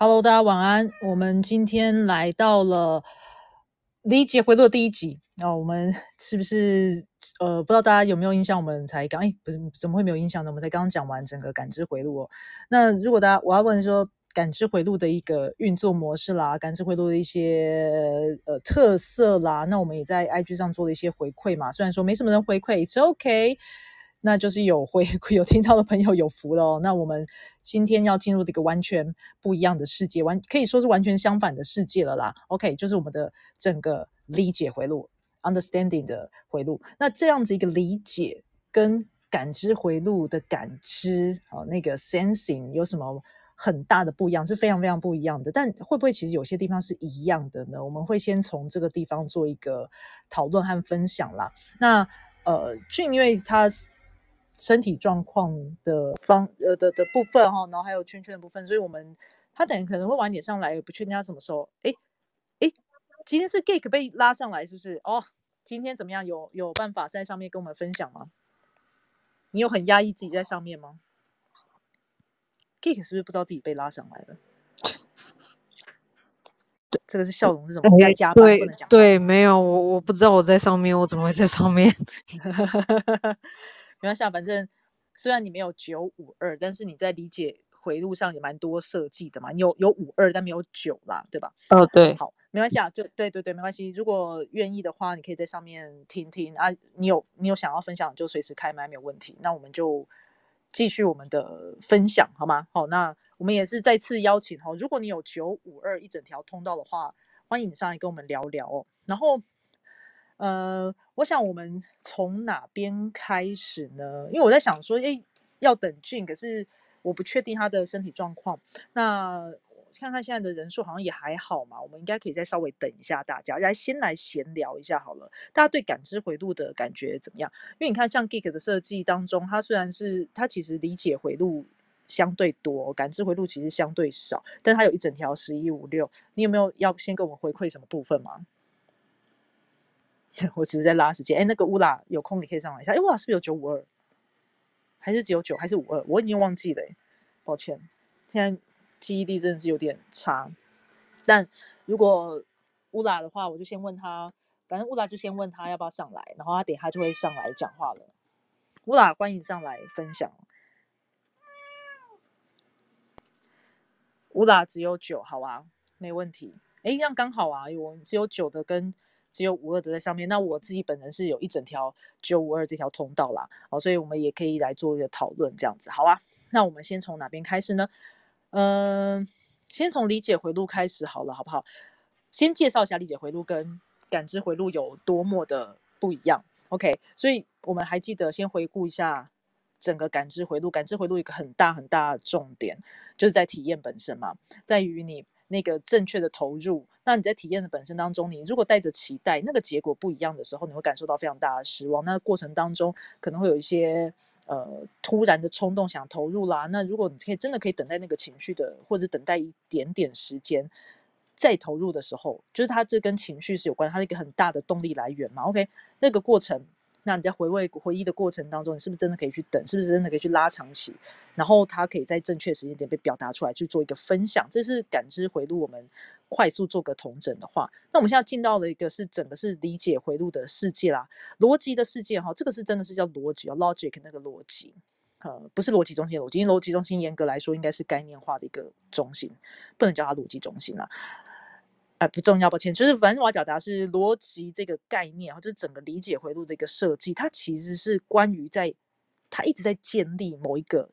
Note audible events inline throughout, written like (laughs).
Hello，大家晚安。我们今天来到了理解回路的第一集哦。我们 (laughs) 是不是呃，不知道大家有没有印象？我们才刚哎，不是怎么会没有印象呢？我们才刚讲完整个感知回路哦。那如果大家我要问说，感知回路的一个运作模式啦，感知回路的一些呃特色啦，那我们也在 IG 上做了一些回馈嘛。虽然说没什么人回馈，It's OK。那就是有回 (laughs) 有听到的朋友有福了哦。那我们今天要进入一个完全不一样的世界，完可以说是完全相反的世界了啦。OK，就是我们的整个理解回路 （understanding） 的回路。那这样子一个理解跟感知回路的感知哦，那个 sensing 有什么很大的不一样？是非常非常不一样的。但会不会其实有些地方是一样的呢？我们会先从这个地方做一个讨论和分享啦。那呃，俊因为他。身体状况的方呃的的部分哈，然后还有圈圈的部分，所以我们他等可能会晚点上来，不确定他什么时候。哎哎，今天是 Geek 被拉上来是不是？哦，今天怎么样？有有办法在上面跟我们分享吗？你有很压抑自己在上面吗？Geek 是不是不知道自己被拉上来了？对，这个是笑容是什么？在加班不能讲。对，没有我我不知道我在上面，我怎么会在上面？(laughs) (laughs) 没关系，反正虽然你没有九五二，但是你在理解回路上也蛮多设计的嘛。你有有五二，但没有九啦，对吧？哦，对。好，没关系啊，就对对对，没关系。如果愿意的话，你可以在上面听听啊。你有你有想要分享，就随时开麦，没有问题。那我们就继续我们的分享，好吗？好，那我们也是再次邀请哈，如果你有九五二一整条通道的话，欢迎你上来跟我们聊聊哦。然后。呃，我想我们从哪边开始呢？因为我在想说，哎，要等俊，可是我不确定他的身体状况。那看看现在的人数好像也还好嘛，我们应该可以再稍微等一下大家，来先来闲聊一下好了。大家对感知回路的感觉怎么样？因为你看，像 Geek 的设计当中，它虽然是它其实理解回路相对多，感知回路其实相对少，但它有一整条十一五六。你有没有要先跟我们回馈什么部分吗？我只是在拉时间。哎，那个乌拉有空你可以上来一下。哎，乌拉是不是有九五二？还是只有九？还是五二？我已经忘记了，抱歉。现在记忆力真的是有点差。但如果乌拉的话，我就先问他。反正乌拉就先问他要不要上来，然后他等下就会上来讲话了。乌拉，欢迎上来分享。乌拉只有九，好啊，没问题。哎，这样刚好啊，我只有九的跟。只有五二的在上面，那我自己本人是有一整条九五二这条通道啦，好，所以我们也可以来做一个讨论，这样子，好啊。那我们先从哪边开始呢？嗯，先从理解回路开始好了，好不好？先介绍一下理解回路跟感知回路有多么的不一样。OK，所以我们还记得先回顾一下整个感知回路，感知回路一个很大很大的重点就是在体验本身嘛，在于你。那个正确的投入，那你在体验的本身当中，你如果带着期待，那个结果不一样的时候，你会感受到非常大的失望。那过程当中可能会有一些呃突然的冲动想投入啦。那如果你可以真的可以等待那个情绪的，或者等待一点点时间再投入的时候，就是它这跟情绪是有关，它是一个很大的动力来源嘛。OK，那个过程。那你在回味回忆的过程当中，你是不是真的可以去等？是不是真的可以去拉长期？然后它可以在正确时间点被表达出来，去做一个分享。这是感知回路，我们快速做个同整的话，那我们现在进到了一个是整个是理解回路的世界啦，逻辑的世界哈。这个是真的是叫逻辑哦，logic 那个逻辑，呃，不是逻辑中心的逻辑，因为逻辑中心严格来说应该是概念化的一个中心，不能叫它逻辑中心啦。哎，不重要，抱歉。就是反正我要表达是逻辑这个概念，或者整个理解回路的一个设计，它其实是关于在，它一直在建立某一个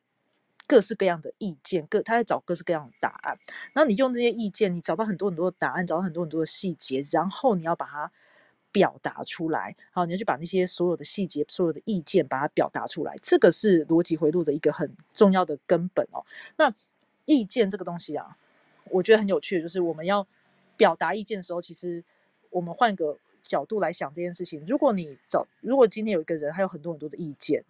各式各样的意见，各他在找各式各样的答案。然后你用这些意见，你找到很多很多的答案，找到很多很多的细节，然后你要把它表达出来。好，你要去把那些所有的细节、所有的意见把它表达出来。这个是逻辑回路的一个很重要的根本哦。那意见这个东西啊，我觉得很有趣，就是我们要。表达意见的时候，其实我们换个角度来想这件事情。如果你找，如果今天有一个人，他有很多很多的意见，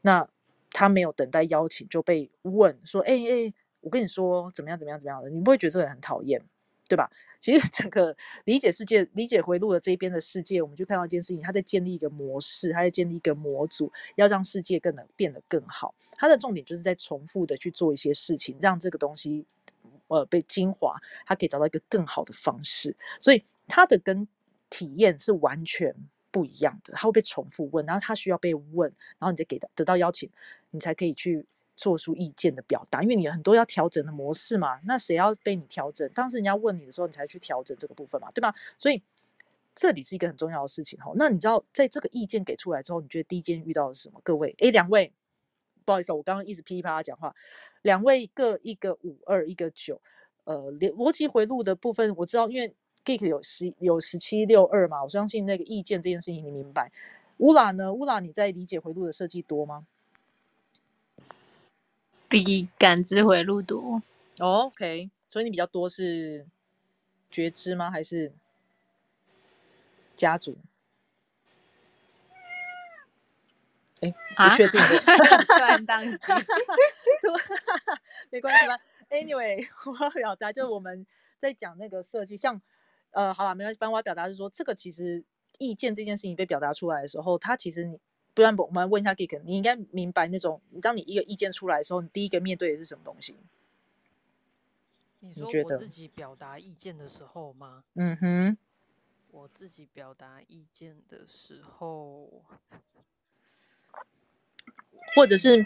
那他没有等待邀请就被问说：“哎哎，我跟你说怎么样怎么样怎么样的？”你不会觉得这个人很讨厌，对吧？其实整个理解世界、理解回路的这一边的世界，我们就看到一件事情：他在建立一个模式，他在建立一个模组，要让世界更能变得更好。他的重点就是在重复的去做一些事情，让这个东西。呃被精华，他可以找到一个更好的方式。所以他的跟体验是完全不一样的，他会被重复问，然后他需要被问，然后你再给他得到邀请，你才可以去做出意见的表达，因为你有很多要调整的模式嘛。那谁要被你调整？当时人家问你的时候，你才去调整这个部分嘛，对吧？所以这里是一个很重要的事情哈。那你知道，在这个意见给出来之后，你觉得第一件遇到的是什么？各位，诶，两位，不好意思，我刚刚一直噼里啪啦讲话，两位各一个五二，一个九，呃，逻辑回路的部分我知道，因为。Geek 有十有十七六二嘛？我相信那个意见这件事情你明白。乌拉呢？乌拉你在理解回路的设计多吗？比感知回路多。OK，所以你比较多是觉知吗？还是家族？哎，不 (laughs) 确定。(laughs) 突然当机。(laughs) 没关系吧？Anyway，我要表达就是我们在讲那个设计，像。呃，好了，没关系。反正我要表达是说，这个其实意见这件事情被表达出来的时候，它其实你，不然我们问一下 Geek，你应该明白那种，当你一个意见出来的时候，你第一个面对的是什么东西？你说我自己表达意见的时候吗？嗯哼，我自己表达意见的时候，或者是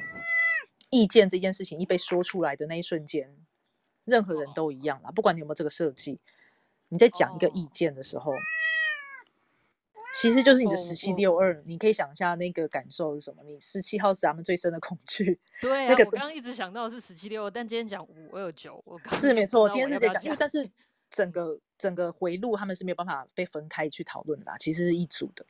意见这件事情一被说出来的那一瞬间，任何人都一样啦，不管你有没有这个设计。你在讲一个意见的时候，其实就是你的十七六二，你可以想一下那个感受是什么？你十七号是咱们最深的恐惧。(laughs) 对，那个我刚刚一直想到是十七六二，但今天讲五二九，我是没错，今天是在讲，因为但是 (laughs) 整个整个回路他们是没有办法被分开去讨论的啦，其实是一组的。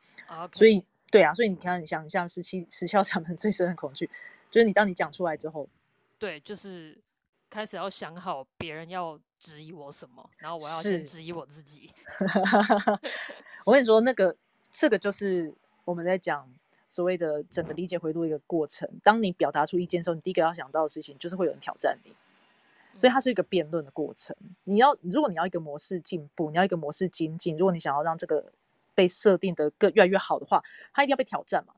所以对啊，所以你看，你想一下十七十七号咱们最深的恐惧，就是你当你讲出来之后，对，就是开始要想好别人要。质疑我什么？然后我要先质疑我自己。(laughs) 我跟你说，那个这个就是我们在讲所谓的整个理解回路一个过程。当你表达出意见的时候，你第一个要想到的事情就是会有人挑战你，所以它是一个辩论的过程。你要如果你要一个模式进步，你要一个模式精进，如果你想要让这个被设定的更越来越好的话，它一定要被挑战嘛。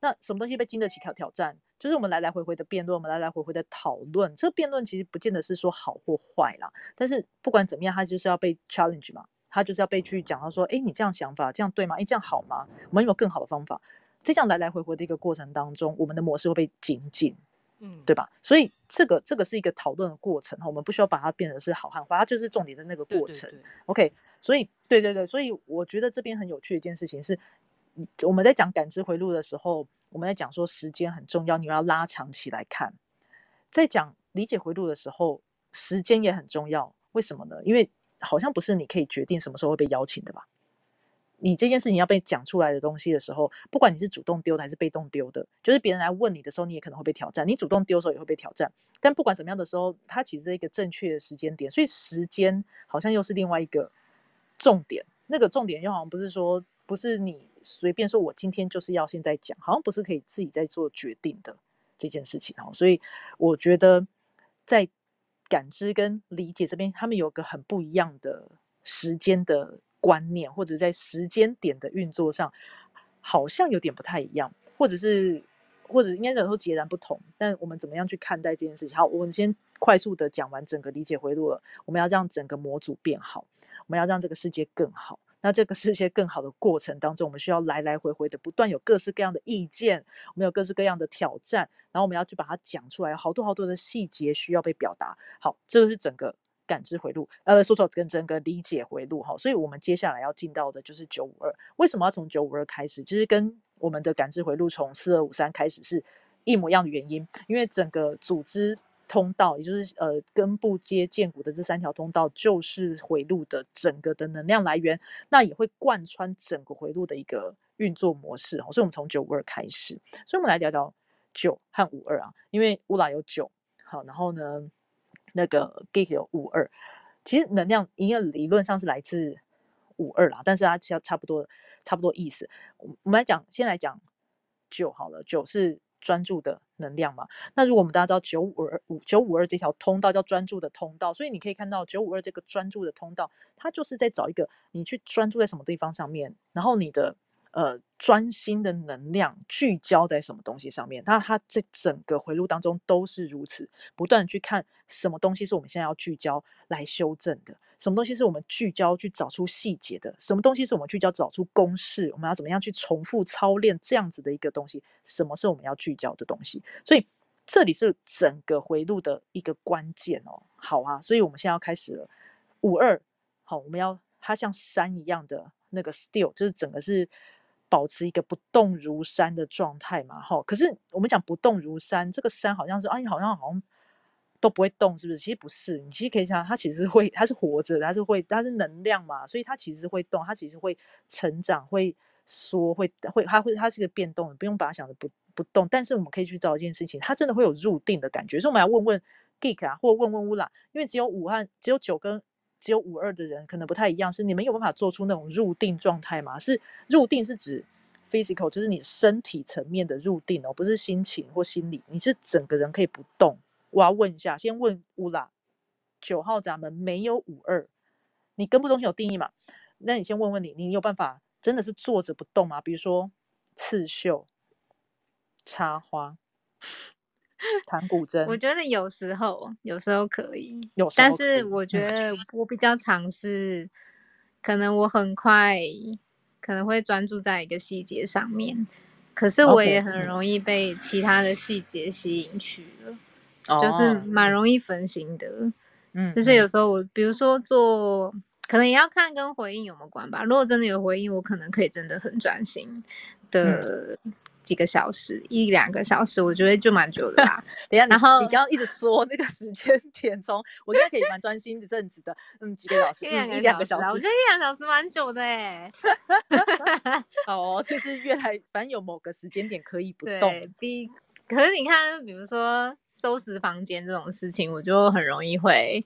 那什么东西被经得起挑挑战？就是我们来来回回的辩论，我们来来回回的讨论。这个辩论其实不见得是说好或坏啦，但是不管怎么样，它就是要被 challenge 嘛，它就是要被去讲到说，哎，你这样想法这样对吗？哎，这样好吗？我们有没有更好的方法？在这样来来回回的一个过程当中，我们的模式会被精进，嗯，对吧？所以这个这个是一个讨论的过程哈，我们不需要把它变成是好汉坏，它就是重点的那个过程。OK，所以对对对，所以我觉得这边很有趣的一件事情是。我们在讲感知回路的时候，我们在讲说时间很重要，你要拉长起来看。在讲理解回路的时候，时间也很重要。为什么呢？因为好像不是你可以决定什么时候会被邀请的吧？你这件事情要被讲出来的东西的时候，不管你是主动丢的还是被动丢的，就是别人来问你的时候，你也可能会被挑战。你主动丢的时候也会被挑战。但不管怎么样的时候，它其实是一个正确的时间点，所以时间好像又是另外一个重点。那个重点又好像不是说。不是你随便说，我今天就是要现在讲，好像不是可以自己在做决定的这件事情哦。所以我觉得在感知跟理解这边，他们有个很不一样的时间的观念，或者在时间点的运作上，好像有点不太一样，或者是或者应该讲说截然不同。但我们怎么样去看待这件事情？好，我们先快速的讲完整个理解回路了。我们要让整个模组变好，我们要让这个世界更好。那这个是一些更好的过程当中，我们需要来来回回的不断有各式各样的意见，我们有各式各样的挑战，然后我们要去把它讲出来，好多好多的细节需要被表达。好，这个是整个感知回路，呃，说错跟整个理解回路哈。所以我们接下来要进到的就是九五二。为什么要从九五二开始？其实跟我们的感知回路从四二五三开始是一模一样的原因，因为整个组织。通道，也就是呃根部接剑骨的这三条通道，就是回路的整个的能量来源，那也会贯穿整个回路的一个运作模式所以，我们从九五二开始，所以我们来聊聊九和五二啊，因为乌拉有九，好，然后呢，那个 Geek 有五二，其实能量营业理论上是来自五二啦，但是它其实差不多差不多意思。我们来讲，先来讲九好了，九是。专注的能量嘛，那如果我们大家知道九五二五九五二这条通道叫专注的通道，所以你可以看到九五二这个专注的通道，它就是在找一个你去专注在什么地方上面，然后你的呃专心的能量聚焦在什么东西上面。那它在整个回路当中都是如此，不断去看什么东西是我们现在要聚焦来修正的，什么东西是我们聚焦去找出细节的，什么东西是我们聚焦找出公式，我们要怎么样去重复操练这样子的一个东西，什么是我们要聚焦的东西。所以这里是整个回路的一个关键哦。好啊，所以我们现在要开始了，五二，好，我们要它像山一样的那个 still，就是整个是保持一个不动如山的状态嘛，哈。可是我们讲不动如山，这个山好像是啊，你好像好像都不会动，是不是？其实不是，你其实可以想，它其实会，它是活着，它是会，它是能量嘛，所以它其实会动，它其实会成长，会缩，会会，它会，它是个变动，不用把它想的不不动。但是我们可以去找一件事情，它真的会有入定的感觉。所以我们来问问 Geek 啊，或问问乌拉，因为只有五和只有九跟只有五二的人可能不太一样，是你们有办法做出那种入定状态吗？是入定是指 physical，就是你身体层面的入定哦，不是心情或心理，你是整个人可以不动。我要问一下，先问乌拉，九号闸门没有五二，你根部中心有定义吗？那你先问问你，你有办法真的是坐着不动吗？比如说刺绣、插花。弹古筝，我觉得有时候有时候可以，有时候但是我觉得我比较尝试，可能我很快可能会专注在一个细节上面，可是我也很嗯容易被其他的细节吸引去了，就是哦蛮容易分心的。嗯，就是嗯有时候我，比如说做，可能也要看跟回应有没有关吧。如果真的有回应，我可能可以真的很专心的几个小时，一两个小时，我觉得就蛮久的啦。(laughs) 等一下，然后你刚刚一直说那个时间 (laughs) 点从，我应该可以蛮专心一阵子的，嗯，几个小时，一两个小时啊，我觉，得一两小时蛮久的哎。(laughs) 哦，就是越来，反正有某个时间点可以不动，对比，可是你看，比如说收拾房间这种事情，我就很容易会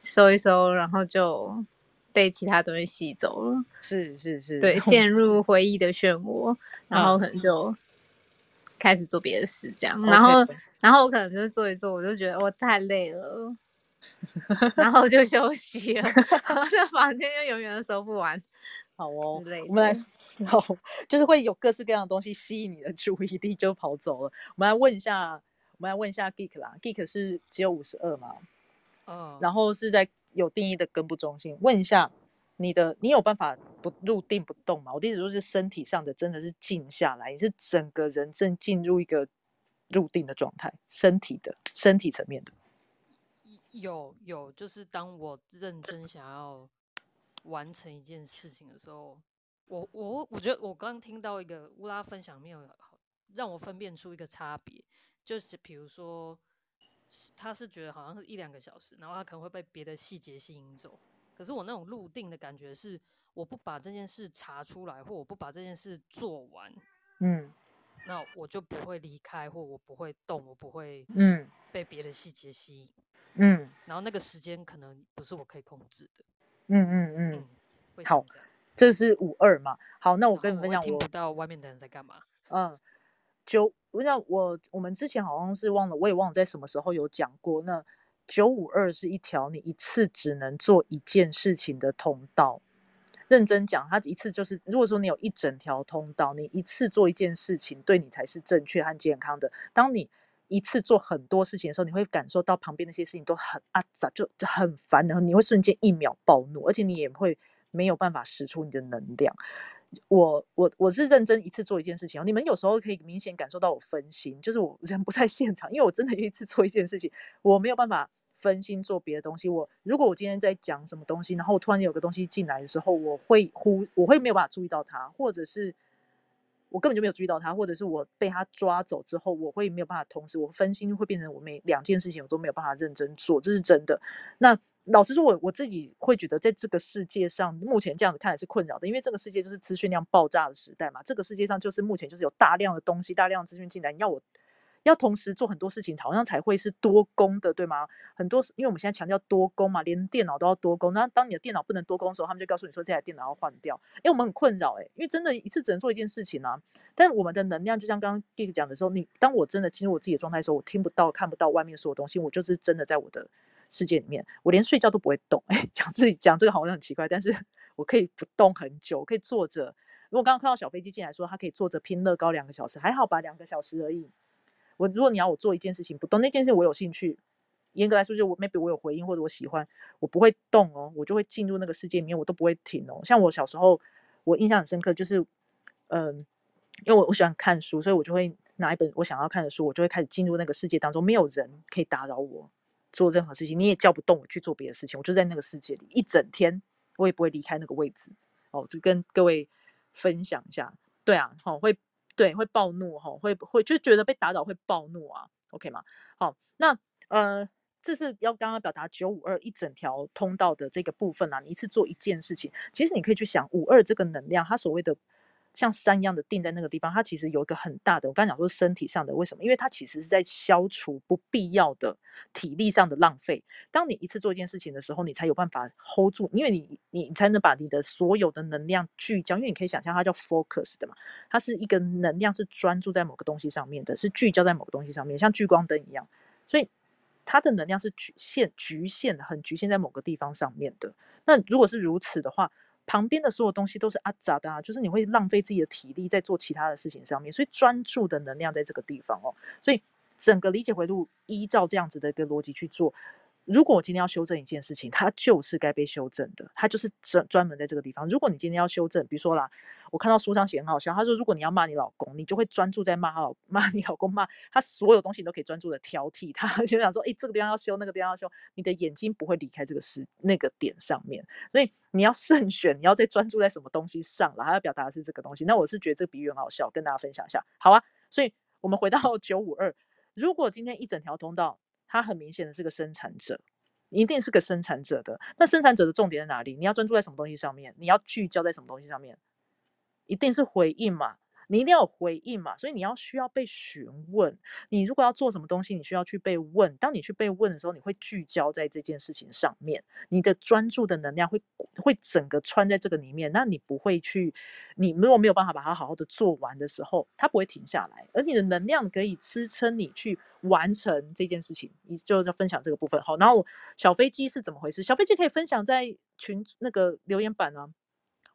收一收，然后就被其他东西吸走了。是是是，对，陷入回忆的漩涡，然后嗯可能就开始做别的事，这样，然后然后我可能就是做一做，我就觉得我太累了，然后就休息了，然后这房间就永远都收不完。(laughs) 好哦，我们来，好，就是会有各式各样的东西吸引你的注意力，就跑走了。我们来问一下，我们来问一下 Geek 啦，Geek 是只有五十二嘛，嗯，然后是在有定义的根部中心。问一下你的，你有办法不入定不动吗？我的意思说是身体上的，真的是静下来，你是整个人正进入一个入定的状态，身体的身体层面的。有有，就是当我认真想要完成一件事情的时候，我我我觉得我刚刚听到一个乌拉分享没有让我分辨出一个差别，就是比如说他是觉得好像是一两个小时，然后他可能会被别的细节吸引走，可是我那种入定的感觉是，我不把这件事查出来，或我不把这件事做完，嗯那我就不会离开，或我不会动，我不会嗯被别的细节吸引。嗯然后那个时间可能不是我可以控制的，嗯嗯嗯嗯，，会好像这是五二嘛？好，那我跟你分享我我听不到外面的人在干嘛。嗯，九，那我我们之前好像是忘了，我也忘了在什么时候有讲过。那九五二是一条你一次只能做一件事情的通道。认真讲，它一次就是，如果说你有一整条通道，你一次做一件事情，对你才是正确和健康的。当你一次做很多事情的时候，你会感受到旁边那些事情都很啊咋就就很烦，然后你会瞬间一秒暴怒，而且你也会没有办法使出你的能量。我我我是认真一次做一件事情哦，你们有时候可以明显感受到我分心，就是我 (laughs) 人不在现场，因为我真的一次做一件事情，我没有办法分心做别的东西。我如果我今天在讲什么东西，然后我突然有个东西进来的时候，我会忽我会没有办法注意到它，或者是我根本就没有注意到他，或者是我被他抓走之后，我会没有办法同时我分心会变成我每两件事情我都没有办法认真做，这是真的。那老实说我，我自己会觉得，在这个世界上，目前这样子看来是困扰的，因为这个世界就是资讯量爆炸的时代嘛。这个世界上就是目前就是有大量的东西、大量的资讯进来，你要我要同时做很多事情，好像才会是多工的，对吗？很多，因为我们现在强调多工嘛，连电脑都要多工。那当你的电脑不能多工的时候，他们就告诉你说这台电脑要换掉。哎，我们很困扰哎，因为真的一次只能做一件事情啊。但我们的能量，就像刚刚 Dick 讲的时候，你当我真的进入我自己的状态的时候，我听不到、看不到外面所有东西，我就是真的在我的世界里面，我连睡觉都不会动。哎，(laughs) 讲自己讲这个好像很奇怪，但是 (laughs) 我可以不动很久，可以坐着，如果刚刚看到小飞机进来说他可以坐着拼乐高两个小时，还好吧，两个小时而已。我如果你要我做一件事情不动，那件事我有兴趣，严格来说就我 maybe 我有回应或者我喜欢，我不会动哦，我就会进入那个世界里面，我都不会停哦。像我小时候，我印象很深刻，就是嗯，因为我我喜欢看书，所以我就会拿一本我想要看的书，我就会开始进入那个世界当中，没有人可以打扰我做任何事情，你也叫不动我去做别的事情，我就在那个世界里一整天，我也不会离开那个位置。哦，就跟各位分享一下，对啊，好会，对会暴怒哈，会会就觉得被打扰会暴怒啊，OK 吗？好，那呃，这是要刚刚表达九五二一整条通道的这个部分啊，你一次做一件事情，其实你可以去想五二这个能量，它所谓的。像山一样的定在那个地方，它其实有一个很大的，我刚才讲说身体上的，为什么？因为它其实是在消除不必要的体力上的浪费。当你一次做一件事情的时候，你才有办法 hold 住，因为你你才能把你的所有的能量聚焦。因为你可以想象，它叫 focus 的嘛，它是一个能量是专注在某个东西上面的，是聚焦在某个东西上面，像聚光灯一样。所以它的能量是局限、局限，很局限在某个地方上面的。那如果是如此的话，旁边的所有东西都是阿杂的啊，就是你会浪费自己的体力在做其他的事情上面，所以专注的能量在这个地方哦，所以整个理解回路依照这样子的一个逻辑去做。如果我今天要修正一件事情，它就是该被修正的，它就是专专门在这个地方。如果你今天要修正，比如说啦，我看到书上写很好笑，他说如果你要骂你老公，你就会专注在骂他老骂你老公骂他所有东西你都可以专注的挑剔他，就想说，哎，这个地方要修，那个地方要修，你的眼睛不会离开这个时那个点上面，所以你要慎选，你要再专注在什么东西上了，他要表达的是这个东西。那我是觉得这个比喻很好笑，跟大家分享一下，好啊。所以我们回到九五二，如果今天一整条通道，他很明显的是个生产者。一定是个生产者的，那生产者的重点在哪里？你要专注在什么东西上面？你要聚焦在什么东西上面？一定是回应嘛。你一定要有回应嘛，所以你要需要被询问。你如果要做什么东西，你需要去被问。当你去被问的时候，你会聚焦在这件事情上面，你的专注的能量会会整个穿在这个里面。那你不会去，你如果没有办法把它好好的做完的时候，它不会停下来，而你的能量可以支撑你去完成这件事情。你就要分享这个部分好。然后小飞机是怎么回事？小飞机可以分享在群那个留言板啊？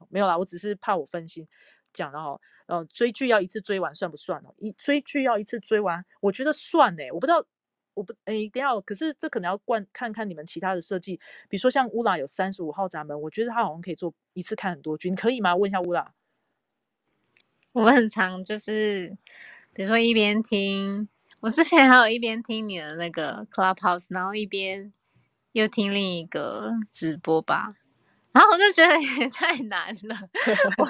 没有啦，我只是怕我分心。讲的哈，呃，追剧要一次追完算不算哦？一追剧要一次追完，我觉得算呢。我不知道，我不哎，等下，可是这可能要灌看看你们其他的设计，比如说像乌拉有三十五号闸门，我觉得他好像可以做一次看很多剧，你可以吗？问一下乌拉。(laughs) 我很常就是，比如说一边听，我之前还有一边听你的那个 Clubhouse，然后一边又听另一个直播吧。然后我就觉得也 (laughs) 太难了，我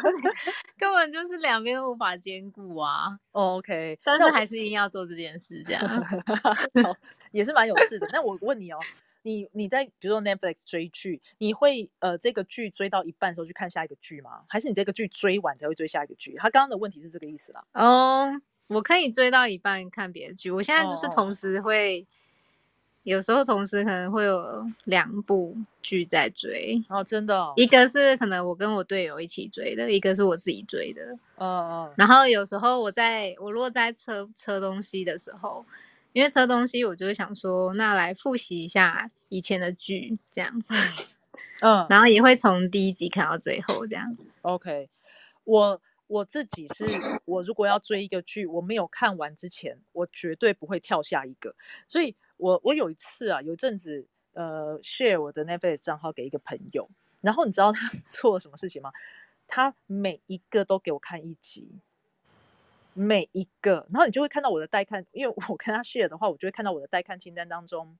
根本就是两边都无法兼顾啊。OK，但是还是硬要做这件事，这样 (laughs) 也是蛮有事的。那我问你哦，你你在比如说 Netflix 追剧，你会呃这个剧追到一半的时候去看下一个剧吗？还是你这个剧追完才会追下一个剧？他刚刚的问题是这个意思啦。哦，我可以追到一半看别的剧，我现在就是同时会。有时候同时可能会有两部剧在追哦，真的，一个是可能我跟我队友一起追的，一个是我自己追的。嗯嗯。然后有时候我在我如果在车车东西的时候，因为车东西，我就会想说，那来复习一下以前的剧，这样。(laughs) 嗯。然后也会从第一集看到最后这样。OK，我我自己是，我如果要追一个剧，我没有看完之前，我绝对不会跳下一个，所以。我我有一次啊，有一阵子，呃，share 我的 Netflix 账号给一个朋友，然后你知道他 (laughs) 做了什么事情吗？他每一个都给我看一集，每一个，然后你就会看到我的待看，因为我跟他 share 的话，我就会看到我的待看清单当中，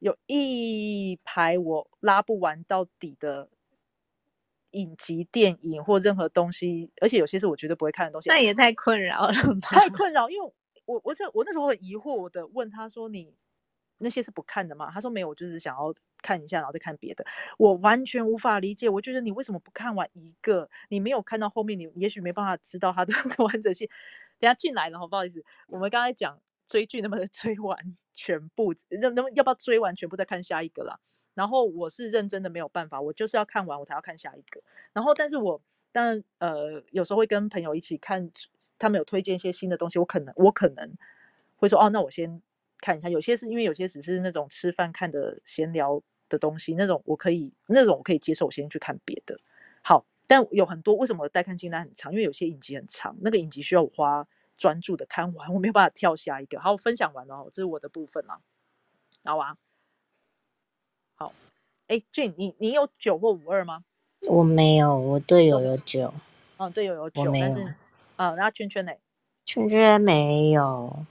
有一排我拉不完到底的影集、电影或任何东西，而且有些是我绝对不会看的东西。那也太困扰了吧？太困扰，因为。我我就我那时候很疑惑的问他说：“你那些是不看的吗？”他说：“没有，我就是想要看一下，然后再看别的。”我完全无法理解，我觉得你为什么不看完一个？你没有看到后面，你也许没办法知道它的 (laughs) 完整性。等下进来了，不好意思，我们刚才讲追剧能不能追完全部？能能要不要追完全部再看下一个啦？然后我是认真的没有办法，我就是要看完我才要看下一个。然后但是我但呃有时候会跟朋友一起看。他们有推荐一些新的东西，我可能我可能会说哦，那我先看一下。有些是因为有些只是那种吃饭看的闲聊的东西，那种我可以那种我可以接受，我先去看别的。好，但有很多为什么带看清单很长？因为有些影集很长，那个影集需要我花专注的看完，我没有办法跳下一个。好，我分享完了，这是我的部分啦。好啊，好，哎，Jane，你你有九或五二吗？我没有，我队友有九。哦，队友有我九，没有但是啊，然后圈圈呢？圈圈没有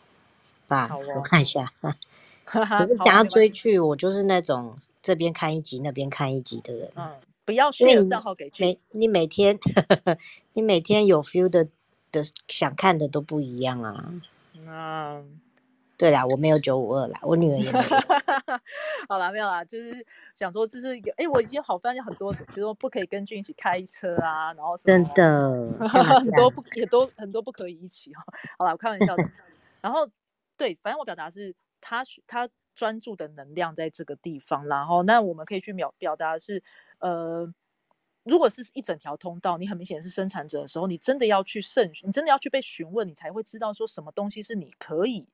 吧？好哦我看一下。(laughs) 哈哈，可是讲要好啊没关系追剧，我就是那种这边看一集那边看一集的人。嗯，不要因为 share 你账号给。每你每天 (laughs) 你每天有 feel 的的想看的都不一样啊。嗯，对啦，我没有九五二啦，我女儿也没有。(laughs) 好啦，没有啦，就是想说就是一个，哎，我已经好发现很多，比如说不可以跟俊一起开车啊，然后什真的，很多不也都很多不可以一起哈。好啦，我开玩笑的。然后对，反正我表达是他需他专注的能量在这个地方，然后那我们可以去表表达是呃。如果是一整条通道，你很明显是生产者的时候，你真的要去慎，你真的要去被询问，你才会知道说什么东西是你可以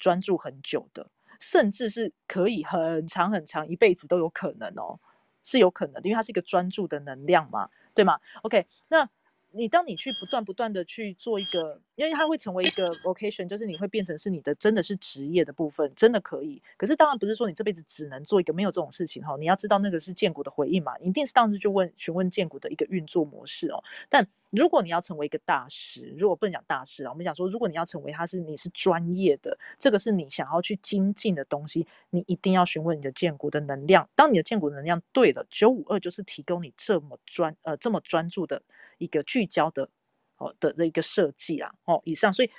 专注很久的，甚至是可以很长很长一辈子都有可能哦，是有可能的，因为它是一个专注的能量嘛，对吗？OK，那你当你去不断不断的去做一个，因为它会成为一个 vocation，就是你会变成是你的真的是职业的部分，真的可以。可是当然不是说你这辈子只能做一个没有这种事情哈，你要知道那个是建股的回应嘛，一定是当时就问询问建股的一个运作模式哦。但如果你要成为一个大师，如果不能讲大师啊，我们讲说，如果你要成为他是你是专业的，这个是你想要去精进的东西，你一定要询问你的建股的能量。当你的建股能量对了，九五二就是提供你这么专呃这么专注的一个聚焦的哦的的一个设计啊哦以上，所以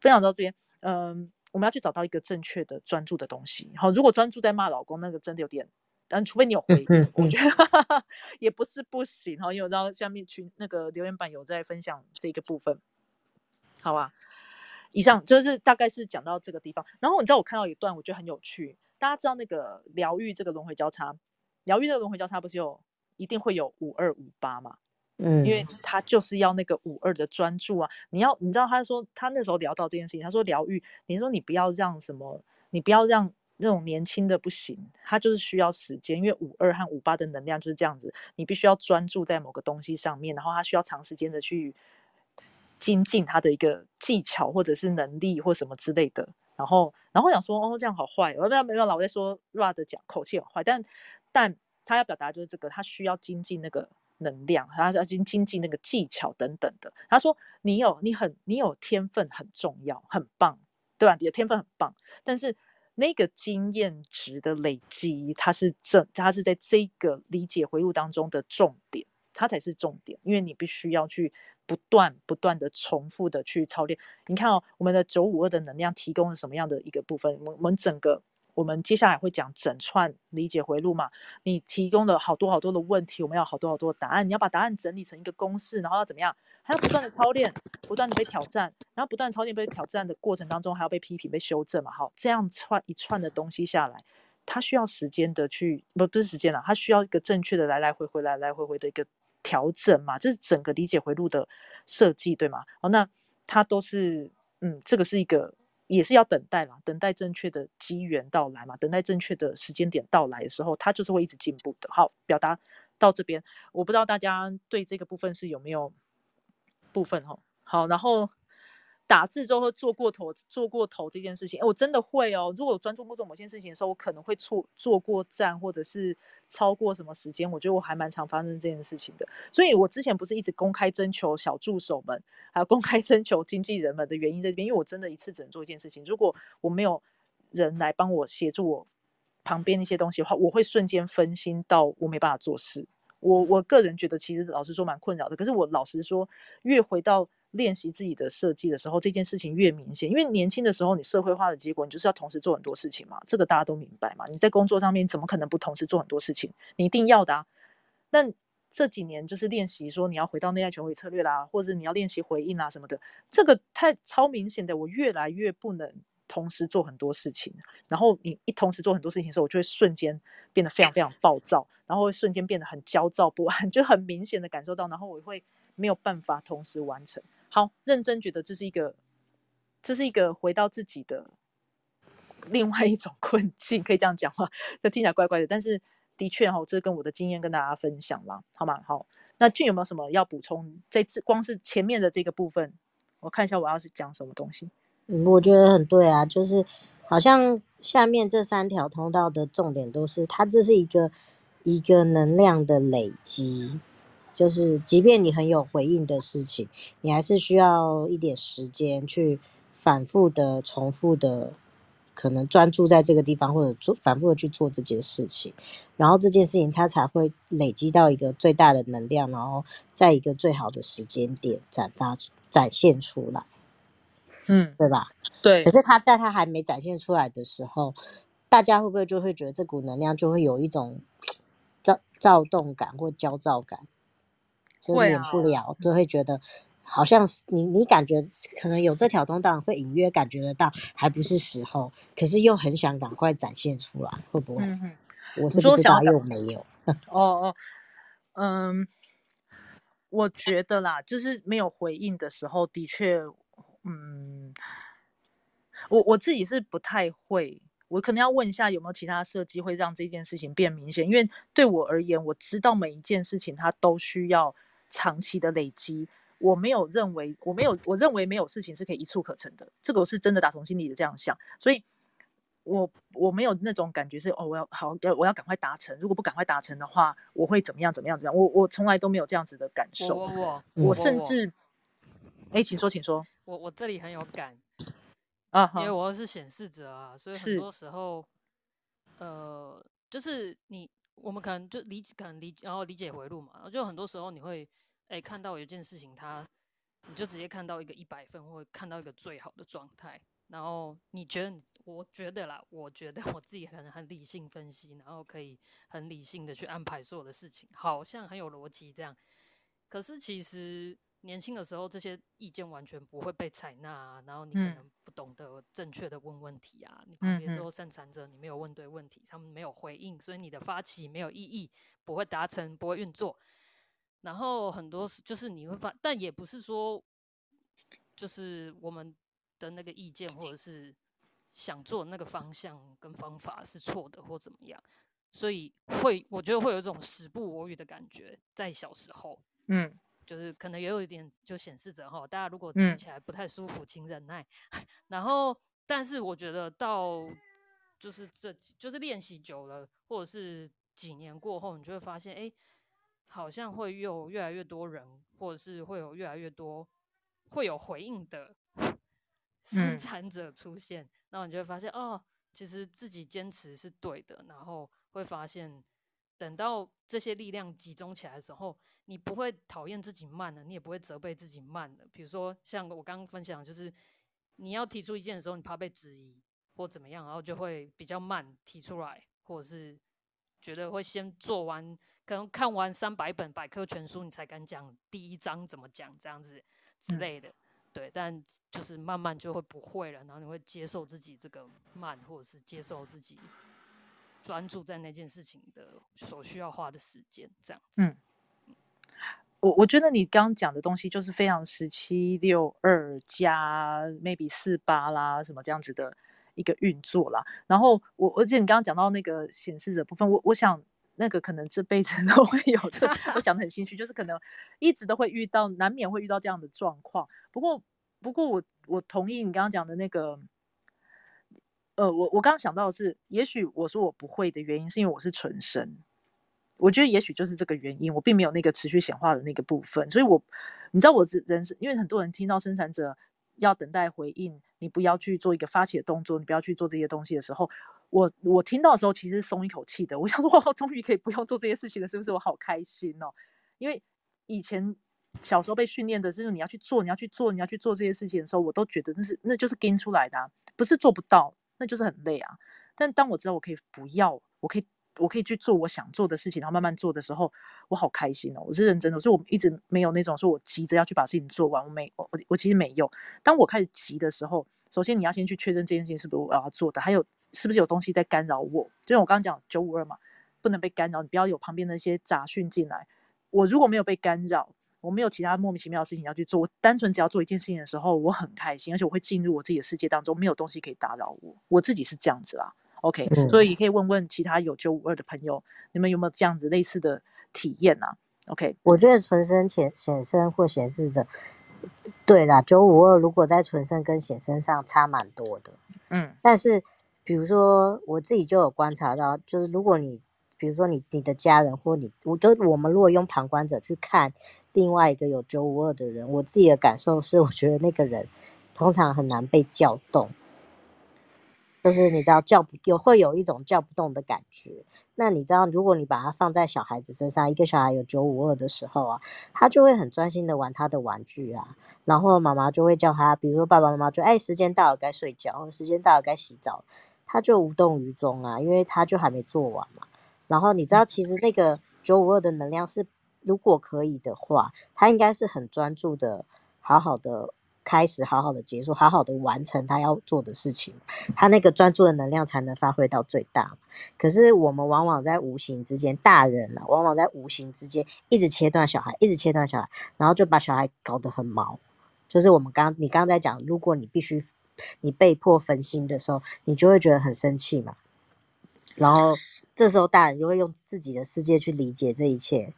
分享到这边，嗯，我们要去找到一个正确的专注的东西。好，如果专注在骂老公，那个真的有点。但除非你有回应，我觉得 (laughs) 也不是不行哈。因为我知道下面群那个留言板有在分享这个部分，好吧？以上就是大概是讲到这个地方。然后你知道我看到一段，我觉得很有趣。大家知道那个疗愈这个轮回交叉，疗愈这个轮回交叉不是有一定会有五二五八嘛？嗯，因为他就是要那个五二的专注啊。你要你知道他说他那时候聊到这件事情，他说疗愈，你说你不要让什么，你不要让。那种年轻的不行，他就是需要时间，因为五二和五八的能量就是这样子，你必须要专注在某个东西上面，然后他需要长时间的去精进他的一个技巧或者是能力或什么之类的。然后，然后想说，哦，这样好坏，我没有没有老在说 Rad 讲口气很坏，但但他要表达就是这个，他需要精进那个能量，他要精精进那个技巧等等的。他说，你有你很你有天分很重要，很棒，对吧？你的天分很棒，但是。那个经验值的累积，它是正，它是在这个理解回路当中的重点，它才是重点，因为你必须要去不断不断的重复的去操练。你看哦，我们的九五二的能量提供了什么样的一个部分？我我们整个。我们接下来会讲整串理解回路嘛？你提供了好多好多的问题，我们要好多好多的答案。你要把答案整理成一个公式，然后要怎么样？还要不断的操练，不断的被挑战，然后不断操练被挑战的过程当中，还要被批评、被修正嘛？好，这样串一串的东西下来，它需要时间的去不不是时间了，它需要一个正确的来来回回、来来回回的一个调整嘛？这是整个理解回路的设计，对吗？哦，那它都是嗯，这个是一个。也是要等待啦，等待正确的机缘到来嘛，等待正确的时间点到来的时候，它就是会一直进步的。好，表达到这边，我不知道大家对这个部分是有没有部分哈。好，然后。打字之后做过头，做过头这件事情，哎，我真的会哦。如果我专注不做某件事情的时候，我可能会错做过站，或者是超过什么时间。我觉得我还蛮常发生这件事情的。所以我之前不是一直公开征求小助手们，还有公开征求经纪人们的原因在这边，因为我真的一次只能做一件事情。如果我没有人来帮我协助我旁边那些东西的话，我会瞬间分心到我没办法做事。我我个人觉得，其实老实说蛮困扰的。可是我老实说，越回到练习自己的设计的时候，这件事情越明显。因为年轻的时候，你社会化的结果，你就是要同时做很多事情嘛，这个大家都明白嘛。你在工作上面怎么可能不同时做很多事情？你一定要的啊。那这几年就是练习说你要回到内在权威策略啦，或者你要练习回应啊什么的，这个太超明显的，我越来越不能同时做很多事情。然后你一同时做很多事情的时候，我就会瞬间变得非常非常暴躁，然后会瞬间变得很焦躁不安，(laughs) 就很明显的感受到，然后我会没有办法同时完成。好，认真觉得这是一个，这是一个回到自己的另外一种困境，可以这样讲话，这听起来怪怪的，但是的确哈，这跟我的经验跟大家分享啦，好吗？好，那俊有没有什么要补充？这次光是前面的这个部分，我看一下我要是讲什么东西。嗯，我觉得很对啊，就是好像下面这三条通道的重点都是，它这是一个一个能量的累积，就是即便你很有回应的事情，你还是需要一点时间去反复的、重复的。可能专注在这个地方，或者做反复的去做这件事情，然后这件事情它才会累积到一个最大的能量，然后在一个最好的时间点展发展现出来，嗯，对吧？对可。是他在他还没展现出来的时候，大家会不会就会觉得这股能量就会有一种 (tsk) 躁躁动感或焦躁感，就会免不啊了，就会觉得好像是你你感觉可能有这条通道，会隐约感觉得到还不是时候，可是又很想赶快展现出来，会不会？我是说想要不知道，又没有。(laughs) 哦哦，嗯，我觉得啦，就是没有回应的时候，的确，嗯，我我自己是不太会，我可能要问一下有没有其他设计会让这件事情变明显，因为对我而言，我知道每一件事情它都需要长期的累积。我没有认为，我没有，我认为没有事情是可以一触可成的，这个我是真的打从心里的这样想，所以我我没有那种感觉是哦，我要好要我要赶快达成，如果不赶快达成的话，我会怎么样怎么样怎么样，我我从来都没有这样子的感受，我我甚至，哎，请说，请说我我这里很有感，啊，因为好，我是显示者啊，所以很是多时候，呃，就是你我们可能就理解，可能理，然后理解回路嘛，然后就很多时候你会哎看到有一件事情它，你就直接看到一个一百分，或看到一个最好的状态，然后你觉得，我觉得啦，我觉得 (laughs) 我自己很很理性分析，然后可以很理性的去安排所有的事情，好像很有逻辑这样。可是其实年轻的时候，这些意见完全不会被采纳啊，然后你可嗯能不懂得正确的问问题啊，你旁边嗯都有生产者，你没有问对问题，他们没有回应，所以你的发起没有意义，不会达成，不会运作。然后很多时就是你会发，但也不是说，就是我们的那个意见或者是想做的那个方向跟方法是错的或怎么样，所以会我觉得会有一种时不我与的感觉，在小时候。嗯就是可能也有一点就显示着哈，大家如果听嗯。起来不太舒服，请忍耐。(laughs) 然后，但是我觉得到就是这就是练习久了，或者是几年过后，你就会发现，哎，好像会有越来越多人，或者是会有越来越多会有回应的 (laughs) 生嗯。产者出现，然后你就会发现，哦，其实自己坚持是对的，然后会发现，等到这些力量集中起来的时候，你不会讨厌自己慢了，你也不会责备自己慢了。比如说，像我刚刚分享，就是你要提出意见的时候，你怕被质疑或怎么样，然后就会比较慢提出来，或者是觉得会先做完，可能看完三百本百科全书，你才敢讲第一章怎么讲这样子之嗯类的。对，但就是慢慢就会不会了，然后你会接受自己这个慢，或者是接受自己专注在那件事情的所需要花的时间，这样子。嗯我我觉得你刚刚讲的东西就是非常十七六二加 maybe 四八啦什么这样子的一个运作啦。然后我而且你刚刚讲到那个显示的部分，我我想那个可能这辈子 (laughs) 都会有的，我想的很心虚，就是可能一直都会遇到，难免会遇到这样的状况。不过不过我我同意你刚刚讲的那个。呃，我我刚刚想到的是，也许我说我不会的原因，是因为我是纯生，我觉得也许就是这个原因，我并没有那个持续显化的那个部分，所以我，你知道我是人是，因为很多人听到生产者要等待回应，你不要去做一个发起的动作，你不要去做这些东西的时候，我我听到的时候其实松一口气的，我想说哇，终于可以不用做这些事情了，是不是？我好开心哦，因为以前小时候被训练的是你要去做，你要去做，你要去做这些事情的时候，我都觉得那是那就是跟出来的、啊，不是做不到，那就是很累啊。但当我知道我可以不要，我可以我可以去做我想做的事情，然后慢慢做的时候，我好开心哦！我是认真的，所以我一直没有那种说我急着要去把事情做完，我没我我其实没有。当我开始急的时候，首先你要先去确认这件事情是不是我要做的，还有是不是有东西在干扰我。就像我刚刚讲九五二嘛，不能被干扰，你不要有旁边的一些杂讯进来。我如果没有被干扰，我没有其他莫名其妙的事情要去做，我单纯只要做一件事情的时候，我很开心，而且我会进入我自己的世界当中，没有东西可以打扰我。我自己是这样子啦。OK，嗯所以也可以问问其他有九五二的朋友，你们有没有这样子类似的体验啊？OK，我觉得纯生显显生或显示者，对啦，九五二如果在纯生跟显身上差蛮多的，嗯但是比如说我自己就有观察到，就是如果你比如说你你的家人或你，我就我们如果用旁观者去看另外一个有九五二的人，我自己的感受是，我觉得那个人通常很难被叫动，就是你知道叫不有会有一种叫不动的感觉。那你知道，如果你把它放在小孩子身上，一个小孩有九五二的时候啊，他就会很专心的玩他的玩具啊，然后妈妈就会叫他，比如说爸爸妈妈就哎时间到了该睡觉，时间到了该洗澡，他就无动于衷啊，因为他就还没做完嘛。然后你知道，其实那个九五二的能量是，如果可以的话，他应该是很专注的，好好的开始，好好的结束，好好的完成他要做的事情，他那个专注的能量才能发挥到最大。可是我们往往在无形之间，大人啊，往往在无形之间一直切断小孩，一直切断小孩，然后就把小孩搞得很毛。就是我们刚你刚才讲，如果你必须你被迫分心的时候，你就会觉得很生气嘛。然后这时候大人就会用自己的世界去理解这一切，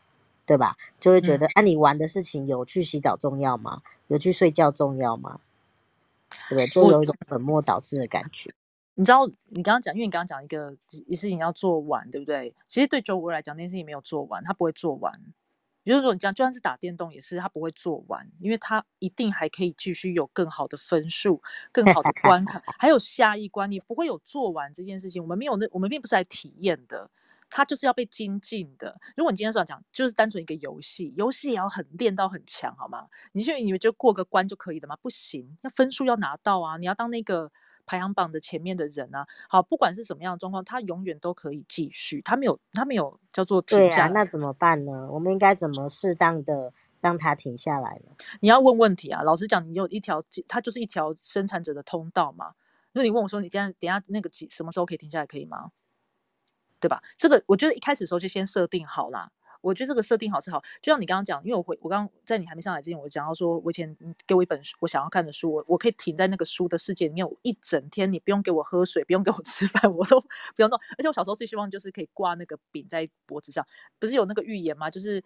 对吧？就会觉得，啊，你玩的事情有去洗澡重要吗？有去睡觉重要吗？对不对？就我有一种本末倒置的感觉。你知道，你刚刚讲，因为你刚刚讲一个一事情要做完，对不对？其实对周五来讲，那件事情没有做完，他不会做完。也就是说，你讲就算是打电动，也是他不会做完，因为他一定还可以继续有更好的分数、更好的 (laughs) 关卡，还有下一关，你不会有做完这件事情。我们没有那，我们并不是来体验的，它就是要被精进的。如果你今天是要讲，就是单纯一个游戏，游戏也要很练到很强，好吗？你就以为就过个关就可以的吗？不行，要分数要拿到啊！你要当那个排行榜的前面的人啊。好，不管是什么样的状况，他永远都可以继续，他没有，他没有叫做停下来。那怎么办呢？我们应该怎么适当的让它停下来呢？你要问问题啊！老实讲，你有一条，它就是一条生产者的通道嘛。如果你问我说，你这样等下那个几什么时候可以停下来，可以吗？对吧？这个我觉得一开始的时候就先设定好啦。我觉得这个设定好是好，就像你刚刚讲，因为我回我刚在你还没上来之前，我讲到说，我以前给我一本，我想要看的书，我我可以停在那个书的世界里面，我一整天，你不用给我喝水，不用给我 (laughs) 吃饭，我都不用弄。而且我小时候最希望就是可以挂那个饼在脖子上，不是有那个预言吗？就是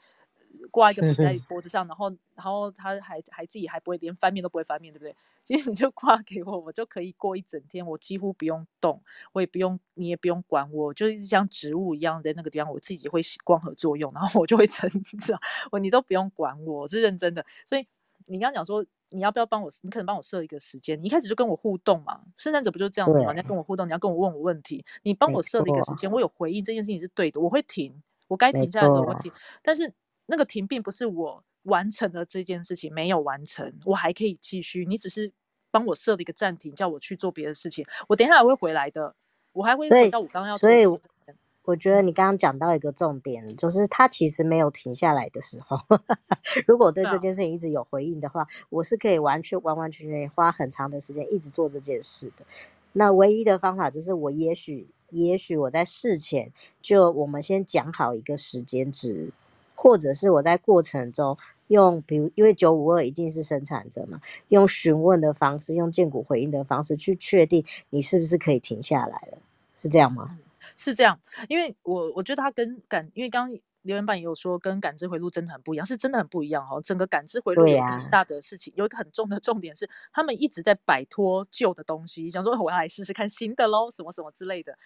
挂一个 (laughs) 饼在脖子上，然后然后他还还自己还不会连翻面都不会翻面，对不对？(laughs) 其实你就挂给我，我就可以过一整天，我几乎不用动，我也不用，你也不用管我，就是像植物一样在那个地方，我自己会起光合作用，然后我就会成长，我你都不用管我，我是认真的。所以你刚刚讲说你要不要帮我，你可能帮我设一个时间，你一开始就跟我互动嘛，生产者不就这样子嘛？你要跟我互动，你要跟我问我问题，你帮我设了一个时间，我有回应这件事情是对的，我会停，我该停下来的时候我会停，但是那个停并不是我完成了这件事情，没有完成，我还可以继续。你只是帮我设了一个暂停，叫我去做别的事情。我等一下还会回来的，我还会回到我刚刚要做所以的事情上面。我觉得你刚刚讲到一个重点，就是他其实没有停下来的时候。(laughs) 如果对这件事情一直有回应的话，我是可以完全完完全全花很长的时间一直做这件事的。那唯一的方法就是，我也许也许我在事前就我们先讲好一个时间值，或者是我在过程中用，比如因为九五二一定是生产者嘛，用询问的方式，用建股回应的方式去确定你是不是可以停下来了，是这样吗？是这样，因为我我觉得它跟感，因为刚刚留言板也有说跟感知回路真的很不一样，是真的很不一样哦。整个感知回路有对一个很大的事情，有一个很重的重点是，他们一直在摆脱旧的东西，想说我要来试试看新的喽，什么什么之类的。